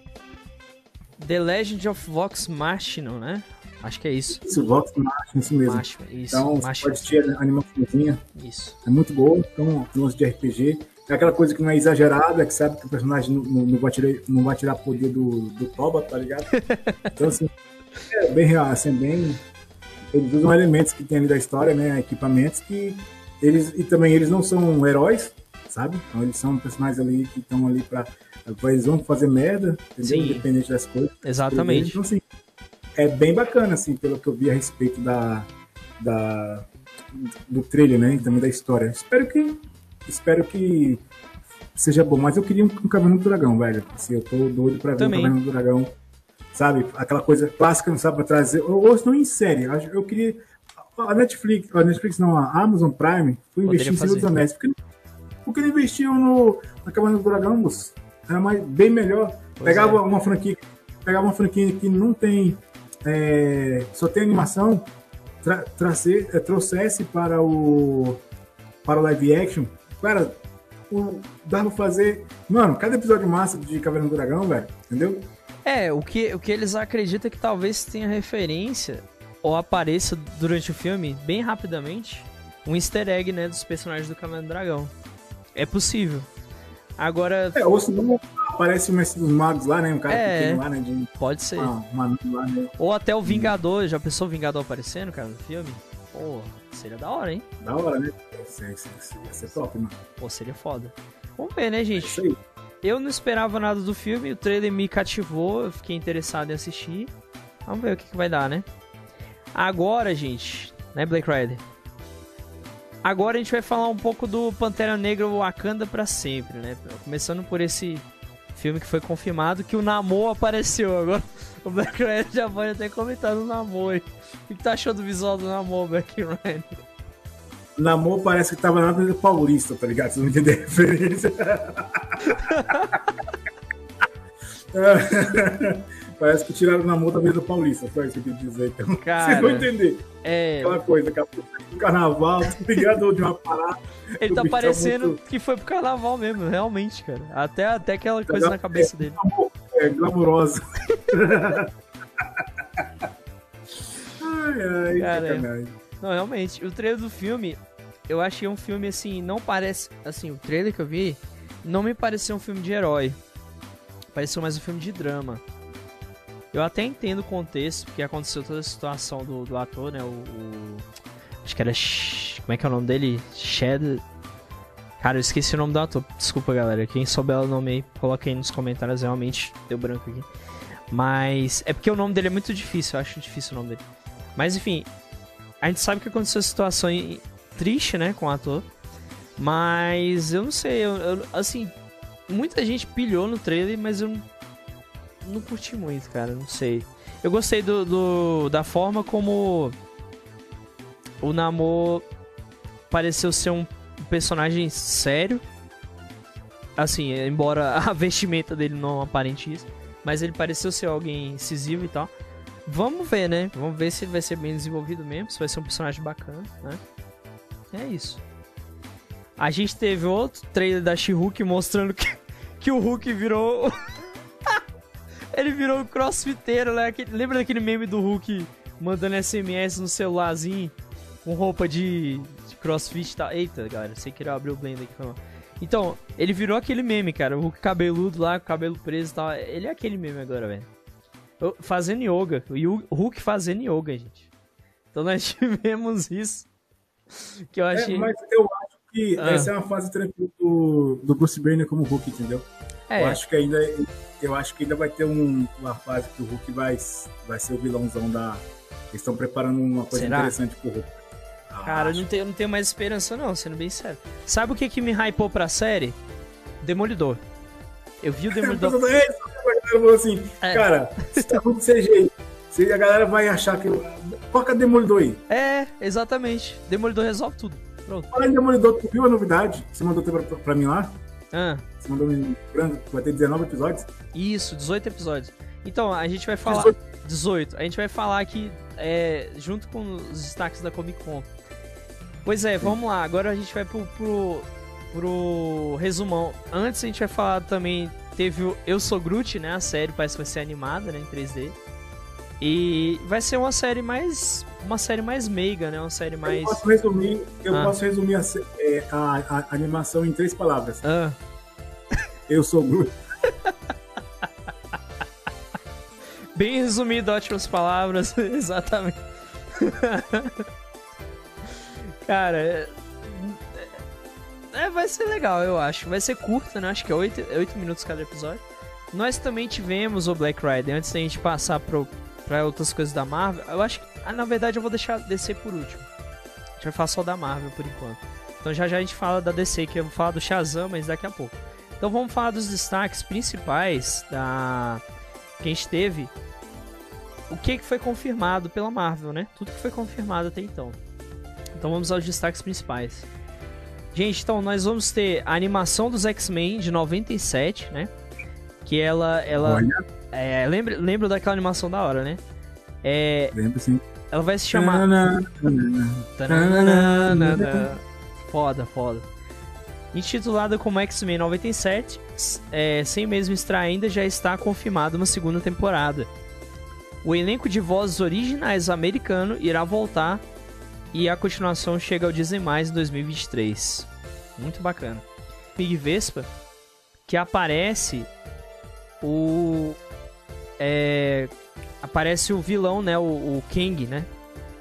The Legend of Vox Machina, né? Acho que é isso. Isso, Vox Machina, isso mesmo. Machina, isso. Então, Machina. pode assistir a animaçãozinha. Isso. É muito boa. Então, lance de RPG. É aquela coisa que não é exagerada, que sabe que o personagem não, não- não vai, tirar, não vai tirar poder do, do Toba, tá ligado? [laughs] Então, assim, é bem real, assim, bem. Eles usam elementos que tem ali da história, né? Equipamentos que eles. E também eles não são heróis, sabe? Então eles são personagens ali que estão ali pra. Eles vão fazer merda, entendeu? Sim. Independente das coisas. Exatamente. Então, assim, é bem bacana, assim, pelo que eu vi a respeito da, da do trailer, né? E também da história. Espero que espero que seja bom, mas eu queria um, um Caverna do Dragão, velho. Assim, eu tô doido pra ver Também. um Caverna do Dragão. Sabe? Aquela coisa clássica, não sabe pra trazer. Ou, ou não em série. Eu Eu queria. A Netflix, a Netflix não, a Amazon Prime foi Poderia investir em Senhor dos. Anéis. Porque, porque não investiam no, na Caverna do Dragão, moço? Era mais, bem melhor. Pois Pegava é. uma franquia. Pegava uma franquia que não tem. é, só tem animação. Tra, trazer, é, trouxesse para o. Para o live action. Cara, o, dá pra fazer. Mano, cada episódio massa de Caverna do Dragão, velho. Entendeu? É, o que, o que eles acreditam é que talvez tenha referência ou apareça durante o filme, bem rapidamente, um easter egg, né, dos personagens do Caverna do Dragão. É possível. Agora, É, ou se não aparece o Mestre dos Magos lá, né? Um cara É. pequeno lá, né? De pode ser. uma né? Ou até o Vingador, já pensou o Vingador aparecendo, cara, no filme? Pô, seria da hora, hein? Da hora, né? Isso, isso, isso ia ser top, mano. Pô, seria foda. Vamos ver, né, É gente? Isso aí. Eu não esperava nada do filme, o trailer me cativou, eu fiquei interessado em assistir. Vamos ver o que, que vai dar, né? Agora, gente, né, Black Rider? Agora a gente vai falar um pouco do Pantera Negra Wakanda pra sempre, né? Começando por esse filme que foi confirmado que o Namor apareceu. Agora [laughs] o Black Rider já pode até comentar no Namor. aí. O que tá achando do visual do Namor, Black Rider? Namor parece que tava na Avenida Paulista, tá ligado? Vocês não entenderam a referência. [laughs] [laughs] parece que tiraram o Namor da Avenida Paulista, foi isso que eu quis dizer. Então, Cara. [laughs] vocês vão entender. É, Aquela coisa, aquela do carnaval, tá ligado? De uma parada. ele tá tá parecendo muito- que foi pro carnaval mesmo, realmente, cara. Até, até aquela coisa na cabeça dele. Namor é glamurosa. [laughs] ai, ai, Cara. Não, realmente, o trailer do filme, eu achei um filme assim, não parece. Assim, o trailer que eu vi não me pareceu um filme de herói. Pareceu mais um filme de drama. Eu até entendo o contexto, porque aconteceu toda a situação do, do ator, né? O, o- Acho que era. Como é que é o nome dele? Shed. Cara, eu esqueci o nome do ator. Desculpa, galera. Quem souber o nome aí, coloca aí nos comentários. Realmente deu branco aqui. Mas é porque o nome dele é muito difícil. Eu acho difícil o nome dele. Mas enfim, a gente sabe que aconteceu situação triste, né, com o ator. Mas eu não sei, eu, eu- assim, muita gente pilhou no trailer, mas eu não, não curti muito, cara, não sei. Eu gostei do, do- da forma como o Namor pareceu ser um personagem sério. Assim, embora [laughs] a vestimenta dele não aparente isso, mas ele pareceu ser alguém incisivo e tal. Vamos ver, né? Vamos ver se ele vai ser bem desenvolvido mesmo, se vai ser um personagem bacana, né? É isso. A gente teve outro trailer da She-Hulk mostrando [laughs] que, que o Hulk virou. Ele virou um crossfiteiro, né? Lembra daquele meme do Hulk mandando SMS no celularzinho com roupa de, de crossfit e tal? Eita, galera, sei que eu abrir o blend aqui. mal. Então, ele virou aquele meme, cara. O Hulk cabeludo lá, com cabelo preso e tal. Ele é aquele meme agora, velho. Fazendo yoga. O Hulk fazendo yoga, gente. Então nós [laughs] tivemos isso. Que eu achei. É, mas eu acho que Ah. essa é uma fase tranquila do, do Bruce Banner como Hulk, entendeu? É, Eu acho que ainda eu acho que ainda vai ter um- uma fase que o Hulk vai, vai ser o vilãozão da. Eles estão preparando uma coisa Será? interessante pro Hulk. cara, eu não tenho, eu não tenho mais esperança, não, sendo bem sério. Sabe o que, que me hypou pra série? Demolidor. Eu vi o [laughs] Demolidor. É galera falou assim, É. cara, se tá muito CGI, a galera vai achar que. Coloca Demolidor aí. é, exatamente. Demolidor resolve tudo. Pronto. Fala em Demolidor, tu viu a novidade? Você mandou pra, pra mim lá? Ah, Você mandou um grande, vai ter 19 episódios? isso, 18 episódios. Então, a gente vai falar. 18. 18. A gente vai falar aqui é, junto com os destaques da Comic Con. Pois é, vamos lá. Agora a gente vai pro, pro, pro resumão. Antes a gente vai falar também. Teve o Eu Sou Groot, né? A série parece que vai ser animada, né? Em 3D. E vai ser uma série mais. Uma série mais meiga, né? Uma série mais. Eu posso resumir, eu Ah. posso resumir a, é, a- a- animação em três palavras. Ah, Eu sou Groot. [laughs] bem resumido, ótimas palavras. [laughs] Exatamente. [laughs] Cara, é, é, vai ser legal, eu acho. Vai ser curta, né? Acho que é 8, minutos cada episódio. Nós também tivemos o Black Rider. Antes da gente passar pro, pra outras coisas da Marvel, eu acho que, ah, na verdade, eu vou deixar descer por último. A gente vai falar só da Marvel por enquanto. Então já já a gente fala da DC, que eu vou falar do Shazam, mas daqui a pouco. Então vamos falar dos destaques principais da que a gente teve. O que, que foi confirmado pela Marvel, né? Tudo que foi confirmado até então. Então vamos aos destaques principais. Gente, então nós vamos ter a animação dos X-Men de 97, né? Que ela. ela Olha, é, lembra, lembra daquela animação da hora, né? É, lembro sim. Ela vai se chamar. Foda, foda. Intitulada como X-Men 97, s- é, sem mesmo estrear ainda, já está confirmada uma segunda temporada. O elenco de vozes originais americano irá voltar e a continuação chega ao Disney Mais em 2023. Muito bacana. Pig Vespa, que aparece o. É, aparece o vilão, né? O, o King, né?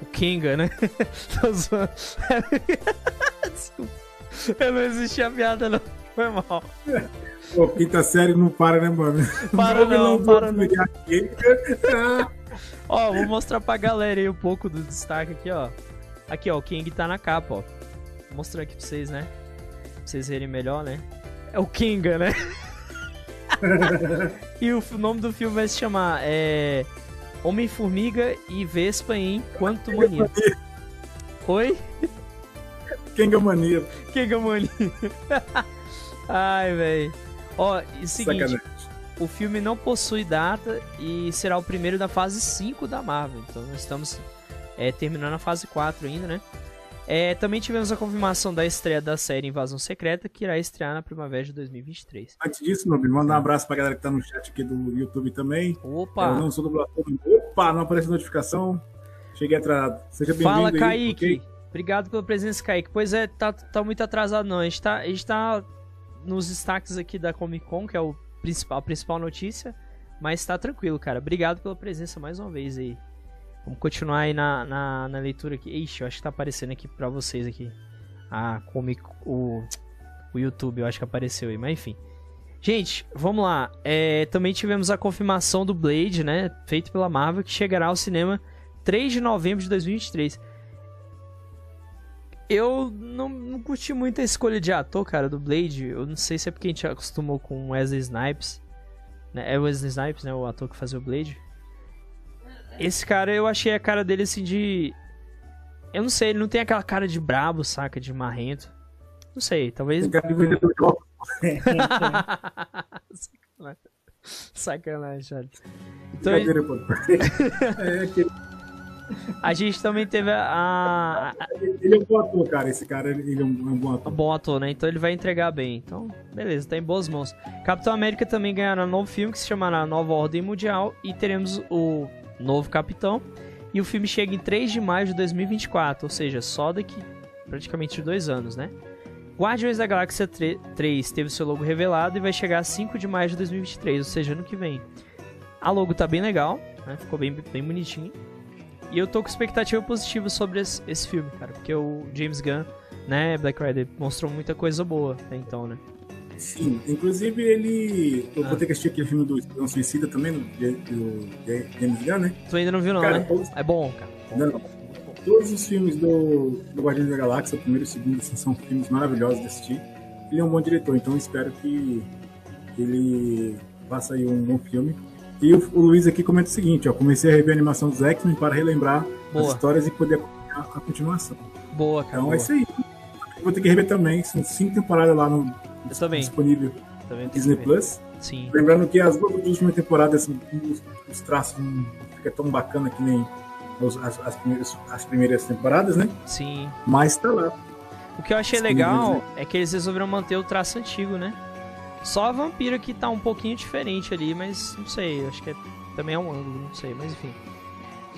O Kinga, né? [laughs] Tô zoando. [laughs] Desculpa. Eu não existia a piada, não. Foi mal. Pô, quinta série não para, né, mano? Para não, do para não. [laughs] Ó, vou mostrar pra galera aí um pouco do destaque aqui, ó. Aqui, ó, o King tá na capa, ó. Vou mostrar aqui pra vocês, né? Pra vocês verem melhor, né? É o Kinga, né? e o nome do filme vai se chamar é... Homem-Formiga e Vespa em Quanto Mania. Oi? Kenga Mania. Kinga Mania. Ai, velho. Ó, e o seguinte, Sacanagem. o filme não possui data e será o primeiro da fase 5 da Marvel. Então nós estamos é, terminando a fase 4 ainda, né? É, também tivemos a confirmação da estreia da série Invasão Secreta, que irá estrear na primavera de 2023. Antes disso, Nobre, manda um abraço pra galera que tá no chat aqui do YouTube também. Eu Opa! não sou dublador. Opa, não aparece notificação. Cheguei atrasado. Seja bem-vindo Fala, aí, Kaique! ok? Obrigado pela presença, Kaique. Pois é, tá, tá muito atrasado não. A gente tá, a gente tá nos destaques aqui da Comic Con, que é o principal, a principal notícia. Mas tá tranquilo, cara. Obrigado pela presença mais uma vez aí. Vamos continuar aí na, na, na leitura aqui. Ixi, eu acho que tá aparecendo aqui pra vocês aqui. A Comic... O, o YouTube, eu acho que apareceu aí. Mas enfim. Gente, vamos lá. É, também tivemos a confirmação do Blade, né? Feito pela Marvel, que chegará ao cinema 3 de novembro de 2023. Eu não, não curti muito a escolha de ator, cara, do Blade. Eu não sei se é porque a gente acostumou com Wesley Snipes. Né? É Wesley Snipes, né? O ator que fazia o Blade. Esse cara, eu achei a cara dele assim de. Eu não sei, ele não tem aquela cara de brabo, saca? De marrento. Não sei, talvez. Sacanagem. [laughs] Sacanagem, Charles. Então, pô. É, que- a gente também teve a, a, ele é um bom ator, cara. Esse cara, ele é um, é bom Um ator. bom ator, né? Então ele vai entregar bem. Então, beleza, tá em boas mãos. Capitão América também ganhará um novo filme que se chamará Nova Ordem Mundial. E teremos o novo Capitão. E o filme chega em 3 de maio de 2024, ou seja, só daqui praticamente dois anos, né? Guardiões da Galáxia 3 teve seu logo revelado e vai chegar a 5 de maio de 2023, ou seja, ano que vem. A logo tá bem legal, né? Ficou bem, bem bonitinho. E eu tô com expectativa positiva sobre esse, esse filme, cara, porque o James Gunn né, Black Rider mostrou muita coisa boa até então, né? Sim, inclusive ele. Eu Ah. vou ter que assistir aquele filme do Esquadrão Suicida também, do, James Gunn, né? Tu ainda não viu não, Cara, né? todos- É bom, cara. Bom. Não, não. Todos os filmes do, do Guardiões da Galáxia, o primeiro e o segundo, assim, são filmes maravilhosos de assistir. Ele é um bom diretor, então espero que ele faça aí um bom filme. E o, o Luiz aqui comenta o seguinte, ó, comecei a rever a animação dos X-Men para relembrar Boa. as histórias e poder acompanhar a continuação. Boa, cara. Então boa. é isso aí. Eu vou ter que rever também, são cinco temporadas lá no também. disponível Também Disney. Plus. Sim. Lembrando que as duas últimas temporadas, assim, os, os traços não fica tão bacana que nem os- as, as primeiras, as primeiras temporadas, né? Sim. Mas tá lá. O que eu achei legal né? é que eles resolveram manter o traço antigo, né? Só a vampira que tá um pouquinho diferente ali, mas não sei, acho que é- também é um ângulo, não sei, mas enfim.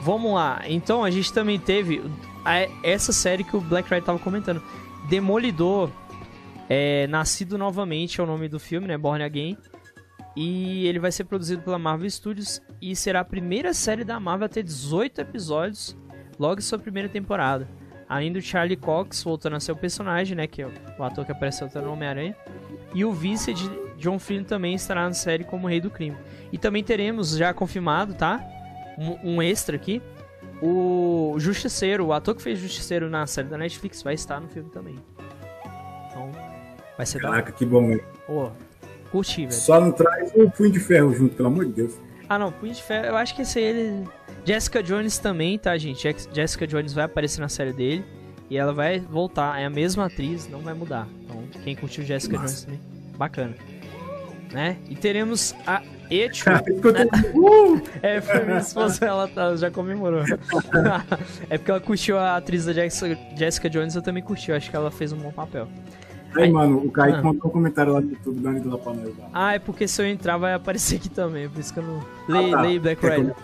Vamos lá, então a gente também teve a- essa série que o Black Knight tava comentando. Demolidor, é, Nascido Novamente é o nome do filme, né? Born Again. E ele vai ser produzido pela Marvel Studios e será a primeira série da Marvel a ter 18 episódios logo em sua primeira temporada. Além do Charlie Cox voltando a ser o personagem, né? Que é o ator que apareceu até no Homem-Aranha. E o vice de John Flynn também estará na série como Rei do Crime. E também teremos, já confirmado, tá? Um, um extra aqui. O Justiceiro, o ator que fez Justiceiro na série da Netflix, vai estar no filme também. Então, vai ser da. Caraca, que bom, velho. Curti, velho. Só não traz o Punho de Ferro junto, pelo amor de Deus. Ah, não, Punho de Ferro, eu acho que esse aí ele. Jessica Jones também, tá, gente? Jessica Jones vai aparecer na série dele. E ela vai voltar, é a mesma atriz, não vai mudar. Então, quem curtiu Jessica. Jones também, bacana. Né? E teremos a Echo. Uh! [laughs] é, foi minha esposa, ela tá- já comemorou. [laughs] é porque ela curtiu a atriz da Jessica, Jessica Jones, eu também curti, eu acho que ela fez um bom papel. Aí, mano, o Kaique Ah. mandou um comentário lá no YouTube, pra nós. lá. Ah, é porque se eu entrar vai aparecer aqui também, por isso que eu não. Leio, Ah, tá. leio Black Rider.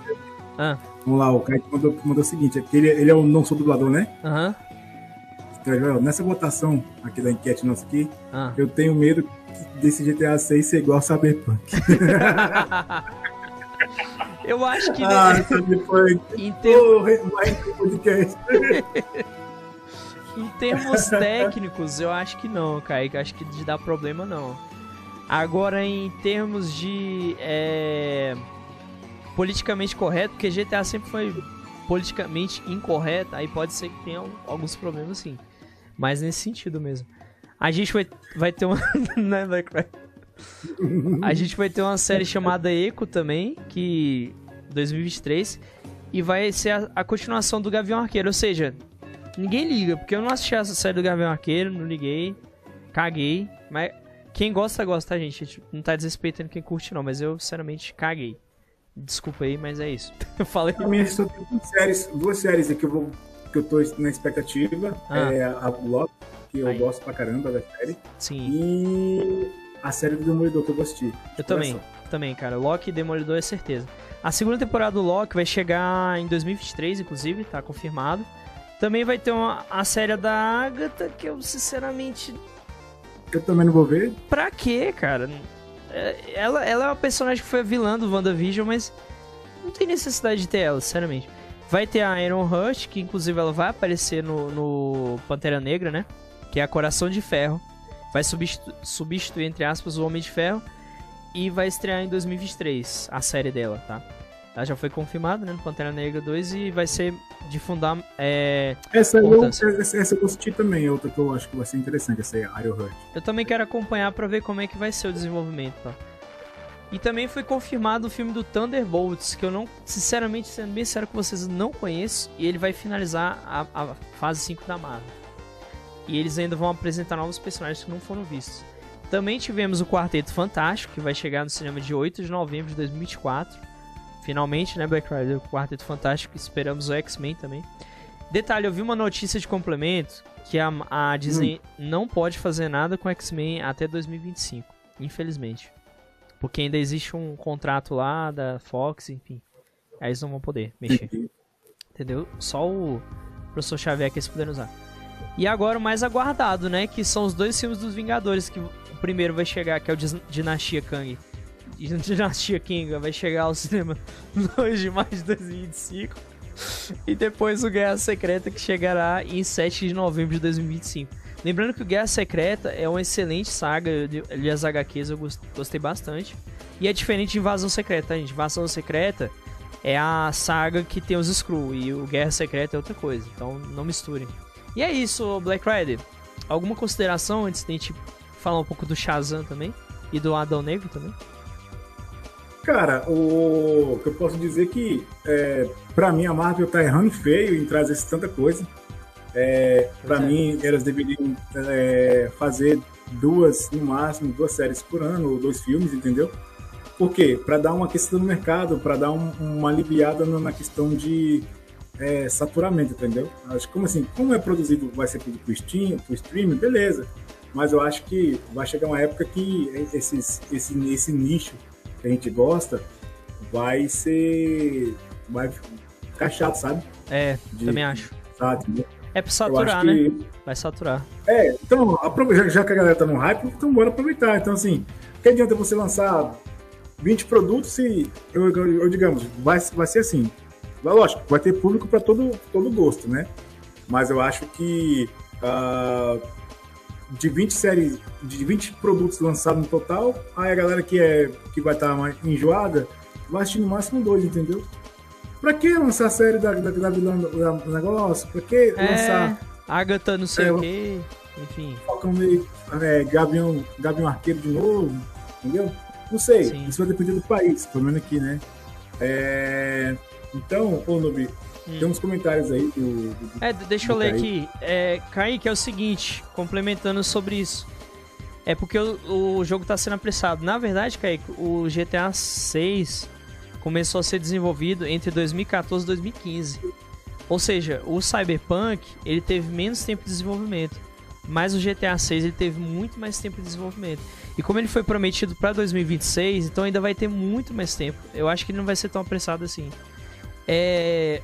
Ah, Vamos lá, o Kaique mandou, mandou o seguinte, é que ele, ele é o não sou dublador, né? aham. Então, nessa votação aqui da enquete nossa aqui, ah. eu tenho medo desse GTA 6 ser igual ao Cyberpunk. [laughs] Eu acho que né, Ah, Cyberpunk. Porra, mais um podcast. [laughs] termos técnicos, eu acho que não, Kaique. Acho que de dar problema não. Agora, em termos de é, politicamente correto, porque GTA sempre foi politicamente incorreto, aí pode ser que tenha al- alguns problemas sim. Mas nesse sentido mesmo. A gente vai, vai ter uma. [laughs] né? A gente vai ter uma série chamada Echo também, que 2023, e vai ser a, a continuação do Gavião Arqueiro, ou seja, ninguém liga, porque eu não assisti essa série do Gavião Arqueiro, não liguei, caguei, mas quem gosta gosta, tá, gente? Não tá desrespeitando quem curte não, mas eu sinceramente caguei. Desculpa aí, mas é isso. [laughs] Eu falei. Mim, só tem duas séries, duas séries aqui que eu, vou, que eu tô na expectativa. Ah. É a Loki, que eu Aí. gosto pra caramba da série. Sim, E a série do Demolidor que eu gostei. eu também, também, cara. Loki e Demolidor é certeza. A segunda temporada do Loki vai chegar em 2023, inclusive, tá confirmado. Também vai ter uma, a série da Agatha, que eu sinceramente Eu também não vou ver. Pra quê, cara? É, Ela, ela é uma personagem que foi vilã do WandaVision, mas não tem necessidade de ter ela, sinceramente. Vai ter a Iron Heart, que inclusive ela vai aparecer no, no Pantera Negra, né? Que é a Coração de Ferro. Vai substitu- substituir, entre aspas, o Homem de Ferro. E vai estrear em 2023 a série dela, tá? Ela já foi confirmada, né? No Pantera Negra 2 e vai ser de fundar. É... Essa eu, essa, essa eu gostei também. Outra que eu acho que vai ser interessante, essa aí, Iron Heart. Eu também quero acompanhar pra ver como é que vai ser o desenvolvimento, tá? E também foi confirmado o filme do Thunderbolts, que eu não, sinceramente, sendo bem sério com vocês, não conheço. E ele vai finalizar a, a fase 5 da Marvel. E eles ainda vão apresentar novos personagens que não foram vistos. Também tivemos o Quarteto Fantástico, que vai chegar no cinema de 8 de novembro de 2024. Finalmente, né, Black Rider? O Quarteto Fantástico. Esperamos o X-Men também. Detalhe, eu vi uma notícia de complemento que a, a Disney não pode fazer nada com X-Men até 2025, infelizmente. Porque ainda existe um contrato lá da Fox, enfim. Aí eles não vão poder mexer. [laughs] Entendeu? Só o professor Xavier que eles puderam usar. E agora o mais aguardado, né? Que são os dois filmes dos Vingadores. Que o primeiro vai chegar, que é o Dinastia Kang. Dinastia King vai chegar ao cinema [laughs] 2 de maio de 2025. E depois o Guerra Secreta que chegará em 7 de novembro de 2025. Lembrando que o Guerra Secreta é uma excelente saga, li- li as HQs, eu gos- gostei bastante. E é diferente de Invasão Secreta, tá, gente? Invasão Secreta é a saga que tem os Skrull e o Guerra Secreta é outra coisa, então não misturem. E é isso, Black Rider. Alguma consideração antes de a gente falar um pouco do Shazam também? E do Adão Negro também? Cara, o que eu posso dizer que, é, pra mim, a Marvel tá errando feio em trazer tanta coisa. É, Pois é. mim, elas deveriam é, fazer duas, no máximo, duas séries por ano, ou dois filmes, entendeu? Por quê? Pra dar uma questão no mercado, pra dar um- uma aliviada na questão de, é, saturamento, entendeu? Acho como assim, como é produzido, vai ser tudo pro Steam, pro streaming, beleza. Mas eu acho que vai chegar uma época que esses, esse, esse nicho que a gente gosta vai ser. vai ficar chato, sabe? É, De, também acho. Sabe? É pra saturar, né? Vai saturar. É, então, já que a galera tá no hype, então bora aproveitar. Então, assim, que adianta você lançar 20 produtos e, eu, eu, eu digamos, vai, vai ser assim. Lógico, vai ter público para todo, todo gosto, né? Mas eu acho que uh, de 20 séries, de 20 produtos lançados no total, aí a galera que, é, que vai estar tá mais enjoada vai assistir no máximo dois, entendeu? Pra que lançar a série da, da, da vilã do negócio? Pra que é, lançar. Agatha não sei é, o quê, enfim. Falcão meio. É, Gavião, Gavião Arqueiro de novo, entendeu? Não sei, Sim. isso vai depender do país, pelo menos aqui, né? É... Então, ô Nubi, hum. tem uns comentários aí do. do é, deixa do eu ler aqui. É, Kaique, é o seguinte, complementando sobre isso. É porque o, o jogo está sendo apressado. Na verdade, Kaique, o GTA 6 começou a ser desenvolvido entre 2014 e 2015. Ou seja, o Cyberpunk ele teve menos tempo de desenvolvimento, mas o GTA 6 ele teve muito mais tempo de desenvolvimento. E como ele foi prometido para 2026, então ainda vai ter muito mais tempo. Eu acho que ele não vai ser tão apressado assim. É...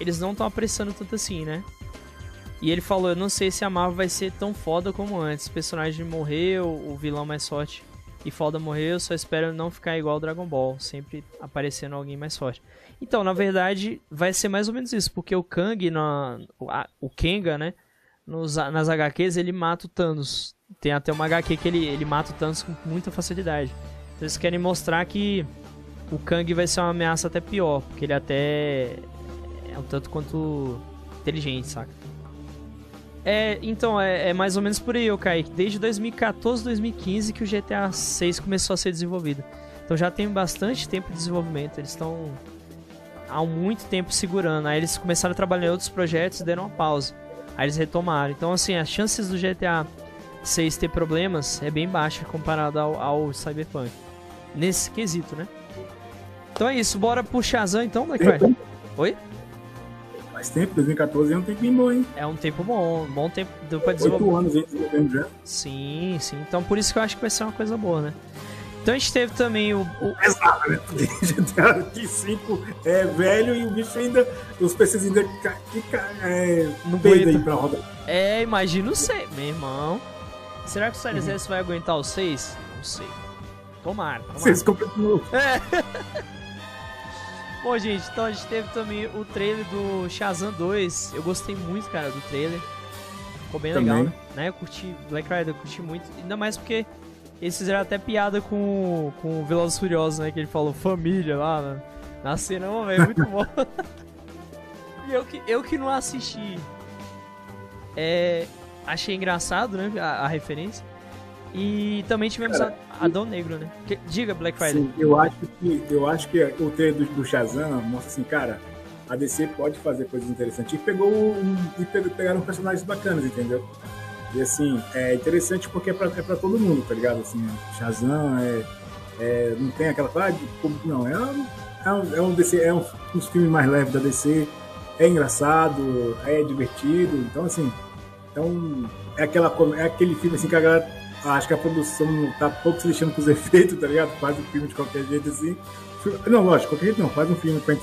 Eles não estão apressando tanto assim, né? E ele falou: Eu não sei se a Marvel vai ser tão foda como antes. O personagem morreu, o vilão mais forte e foda morreu. Só espero não ficar igual o Dragon Ball, sempre aparecendo alguém mais forte. Então, na verdade, vai ser mais ou menos isso, porque o Kang, na, o Kenga, né? Nos, nas HQs, ele mata o Thanos. Tem até uma HQ que ele, ele mata o Thanos com muita facilidade. Então, eles querem mostrar que o Kang vai ser uma ameaça até pior, porque ele até é um tanto quanto inteligente, saca? É, então, é, é, mais ou menos por aí, Kaique. Desde 2014, 2015 que o GTA 6 começou a ser desenvolvido. Então já tem bastante tempo de desenvolvimento. Eles estão há muito tempo segurando. Aí eles começaram a trabalhar em outros projetos e deram uma pausa. Aí eles retomaram. Então, assim, as chances do GTA 6 ter problemas é bem baixa comparado ao, ao Cyberpunk. Nesse quesito, né? Então é isso, bora pro Shazam então, Black. Oi? Faz tempo, 2014 é um tempinho bom, hein? É um tempo bom, bom tempo deu pra desenvolver. Oito anos aí desenvolvendo já. Sim, sim. Então por isso que eu acho que vai ser uma coisa boa, né? Então a gente teve também o. o... Exato, né? Porque GTA 5 é velho e o bicho ainda. Os PCs ainda. Que, é, peito aí pra rodar. É, imagina o 6, meu irmão. Será que o Series uhum. S vai aguentar o 6? Não sei. Tomara. tomara. 6 compra de novo. É. [laughs] Bom, gente, então a gente teve também o trailer do Shazam 2. Eu gostei muito, cara, do trailer. Ficou bem também. legal, né? Eu curti Black Rider, eu curti muito. Ainda mais porque eles fizeram até piada com, com o Velozes Furiosos, né? Que ele falou família lá na, na cena, velho, muito bom. [laughs] e eu que, eu que não assisti, é, achei engraçado, né? A, a referência. E também tivemos a, Adão Negro, né? Que, diga, Black Friday. Sim, eu acho que eu acho que o trailer do, do Shazam mostra assim, cara, a DC pode fazer coisas interessantes. E pegou um, e pegaram personagens bacanas, entendeu? E assim, é interessante porque é pra, é pra todo mundo, tá ligado? Assim, Shazam é, é não tem aquela coisa ah, não, é um, é um, é um DC, é um, um filmes mais leves da DC, é engraçado, é divertido, então assim, então é aquela é aquele filme assim que a galera acho que a produção tá pouco se lixando com os [laughs] efeitos, tá ligado? Faz um filme de qualquer jeito assim. Não, lógico, qualquer jeito não, faz um filme pra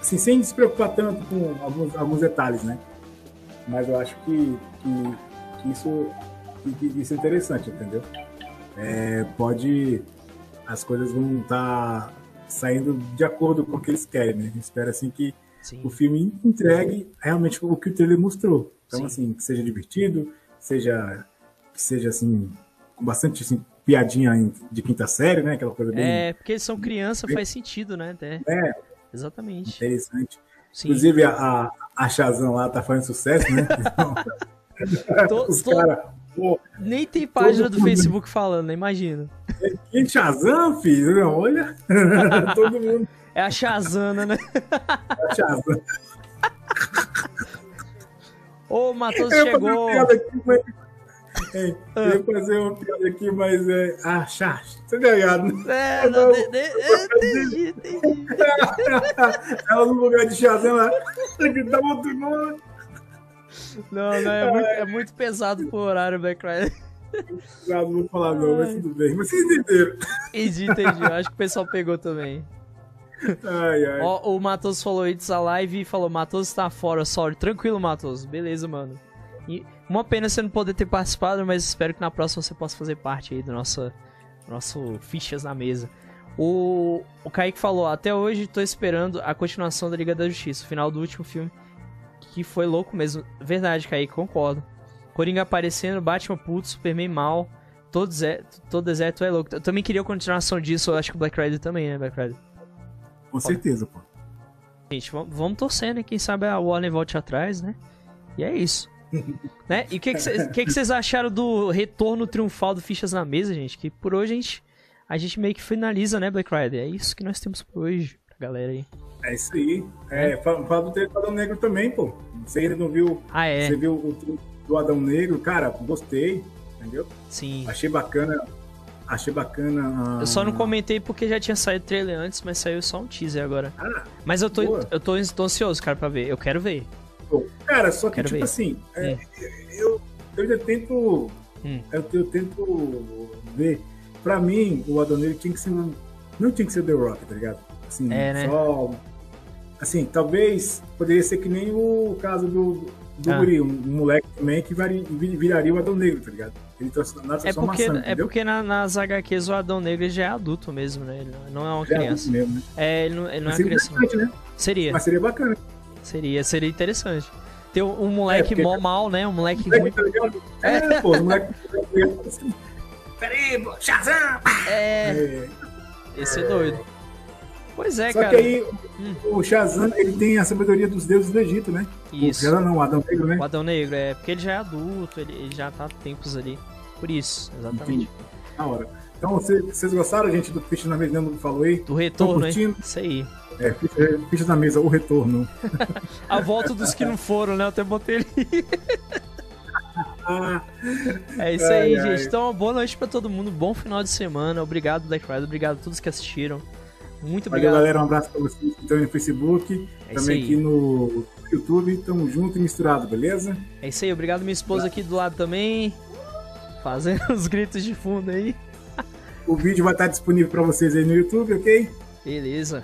assim, sem se preocupar tanto com alguns, alguns detalhes, né? Mas eu acho que, que, que isso, que, isso é interessante, entendeu? É, pode. As coisas vão estar tá saindo de acordo com o que eles querem, né? Espera assim que Sim. o filme entregue realmente o que o trailer mostrou. Então, Sim. assim, que seja divertido, seja que seja assim, com bastante assim, piadinha de quinta série, né? Aquela coisa bem. É, porque eles são criança, faz sentido, né? Até. É. Exatamente. Interessante. Sim. Inclusive a, a Shazam lá tá fazendo sucesso, né? [laughs] tô, [laughs] Os tô... cara. Pô, Nem tem página do Facebook falando, imagina. Que Shazam, filho? Olha. [laughs] todo mundo. É a Shazana, né? É a Shazam. Ô, Matheus chegou. Aqui, mas Ei, eu ia fazer uma piada aqui, mas é. Ah, chato. Você tá ligado, né? É, [laughs] não, de, de, entendi, entendi. Ela no lugar de Shazam lá. Dá outro nome. Não, não, é muito, é muito pesado pro horário, Black Friday. Não, vou falar não, mas tudo bem. Mas vocês entenderam. Entendi, entendi. Eu Acho que o pessoal pegou também. Ai, ai. Ó, o Matos falou It's a live e falou, Matos tá fora, sorry. Tranquilo, Matos. Beleza, mano. E uma pena você não poder ter participado, mas espero que na próxima você possa fazer parte aí do nosso, nosso Fichas na Mesa. O, o Kaique falou, até hoje tô esperando a continuação da Liga da Justiça, o final do último filme, que foi louco mesmo. Verdade, Kaique, concordo. Coringa aparecendo, Batman puto, Superman mal, todo, zé, todo deserto é louco. Eu também queria a continuação disso, eu acho que o Black Rider também, né, Black Rider? Com certeza, pô. Gente, vamos, torcer, né? Quem sabe a Warner volte atrás, né? E é isso. [laughs] né? E o que, que, cê- que, que vocês acharam do retorno triunfal do Fichas na Mesa, gente? Que por hoje a gente, a gente meio que finaliza, né, Black Rider? É isso que nós temos por hoje, pra galera aí. É isso aí. É, fala, fala do trailer do Adão Negro também, pô. Você ainda não viu. Ah, é? Você viu o do Adão Negro? Cara, gostei. Entendeu? Sim. Achei bacana. Achei bacana. Eu só não comentei porque já tinha saído trailer antes, mas saiu só um teaser agora. Ah, Mas eu tô, Boa. eu tô, tô ansioso, cara, pra ver. Eu quero ver. Cara, só que, Quero tipo ver. assim, é, Hum. eu, eu ainda tento. Hum. Eu, eu tento ver. Pra mim, o Adão Negro tinha que ser um. Não tinha que ser o The Rock, tá ligado? Assim, É, né? só. Assim, talvez poderia ser que nem o caso do, do Ah. Guri, um, um moleque também que vari- vi- viraria o Adão Negro, tá ligado? Ele trans- na É porque, é porque na- nas HQs o Adão Negro já é adulto mesmo, né? Ele não é uma Já é criança. mesmo, né? É, ele não, ele não é seria criança. né? Seria, Mas seria bacana. Seria, seria interessante. Ter um, um moleque porque- mó mal, né? Um moleque Moleque, ruim. tá ligado? É, pô, os moleques. Peraí, pô, Shazam! É, É, esse é doido. Pois é, Só cara. que aí o Shazam ele tem a sabedoria dos deuses do Egito, né? Isso. O Shazam não, o Adão Negro, né? O Adão Negro, é porque ele já é adulto, ele, ele já tá há tempos ali. Por isso, exatamente. Entendi. Na hora. Então, vocês, gostaram, gente, do Ficha na Mesa, não falou aí? Do retorno, hein? Isso aí. É, Ficha, Ficha na Mesa, o retorno. [laughs] A volta dos que não foram, né? Eu até botei ele. Ah, [laughs] É isso Ai, aí, ai. gente. Então, uma boa noite pra todo mundo. Bom final de semana. Obrigado, Black Friday. Obrigado a todos que assistiram. Muito valeu, obrigado. galera. Um abraço pra vocês que estão no Facebook, É também aqui no YouTube. Tamo junto e misturado, beleza? É isso aí. Obrigado, minha esposa aqui do lado também. Fazendo [laughs] os gritos de fundo aí. O vídeo vai estar disponível pra vocês aí no YouTube, ok? Beleza.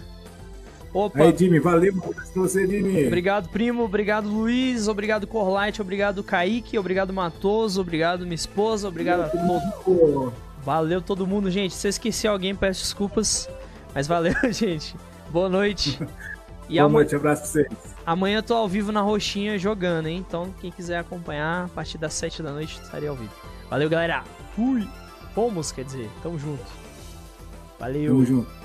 Opa. Aí, Jimmy, valeu. Abraço pra você, Jimmy. Obrigado, primo. Obrigado, Luiz. Obrigado, Corlight. Obrigado, Kaique. Obrigado, Matoso. Obrigado, minha esposa. Obrigado a todos. Valeu todo mundo, gente. Se eu esqueci alguém, peço desculpas. Mas valeu, [laughs] gente. Boa noite. [laughs] E Boa noite, abraço pra vocês. amanhã eu tô ao vivo na Roxinha jogando, hein? Então, quem quiser acompanhar, a partir das 7 da noite estarei ao vivo. Valeu, galera. Fui. Fomos, quer dizer. Tamo junto. Valeu. Tamo junto.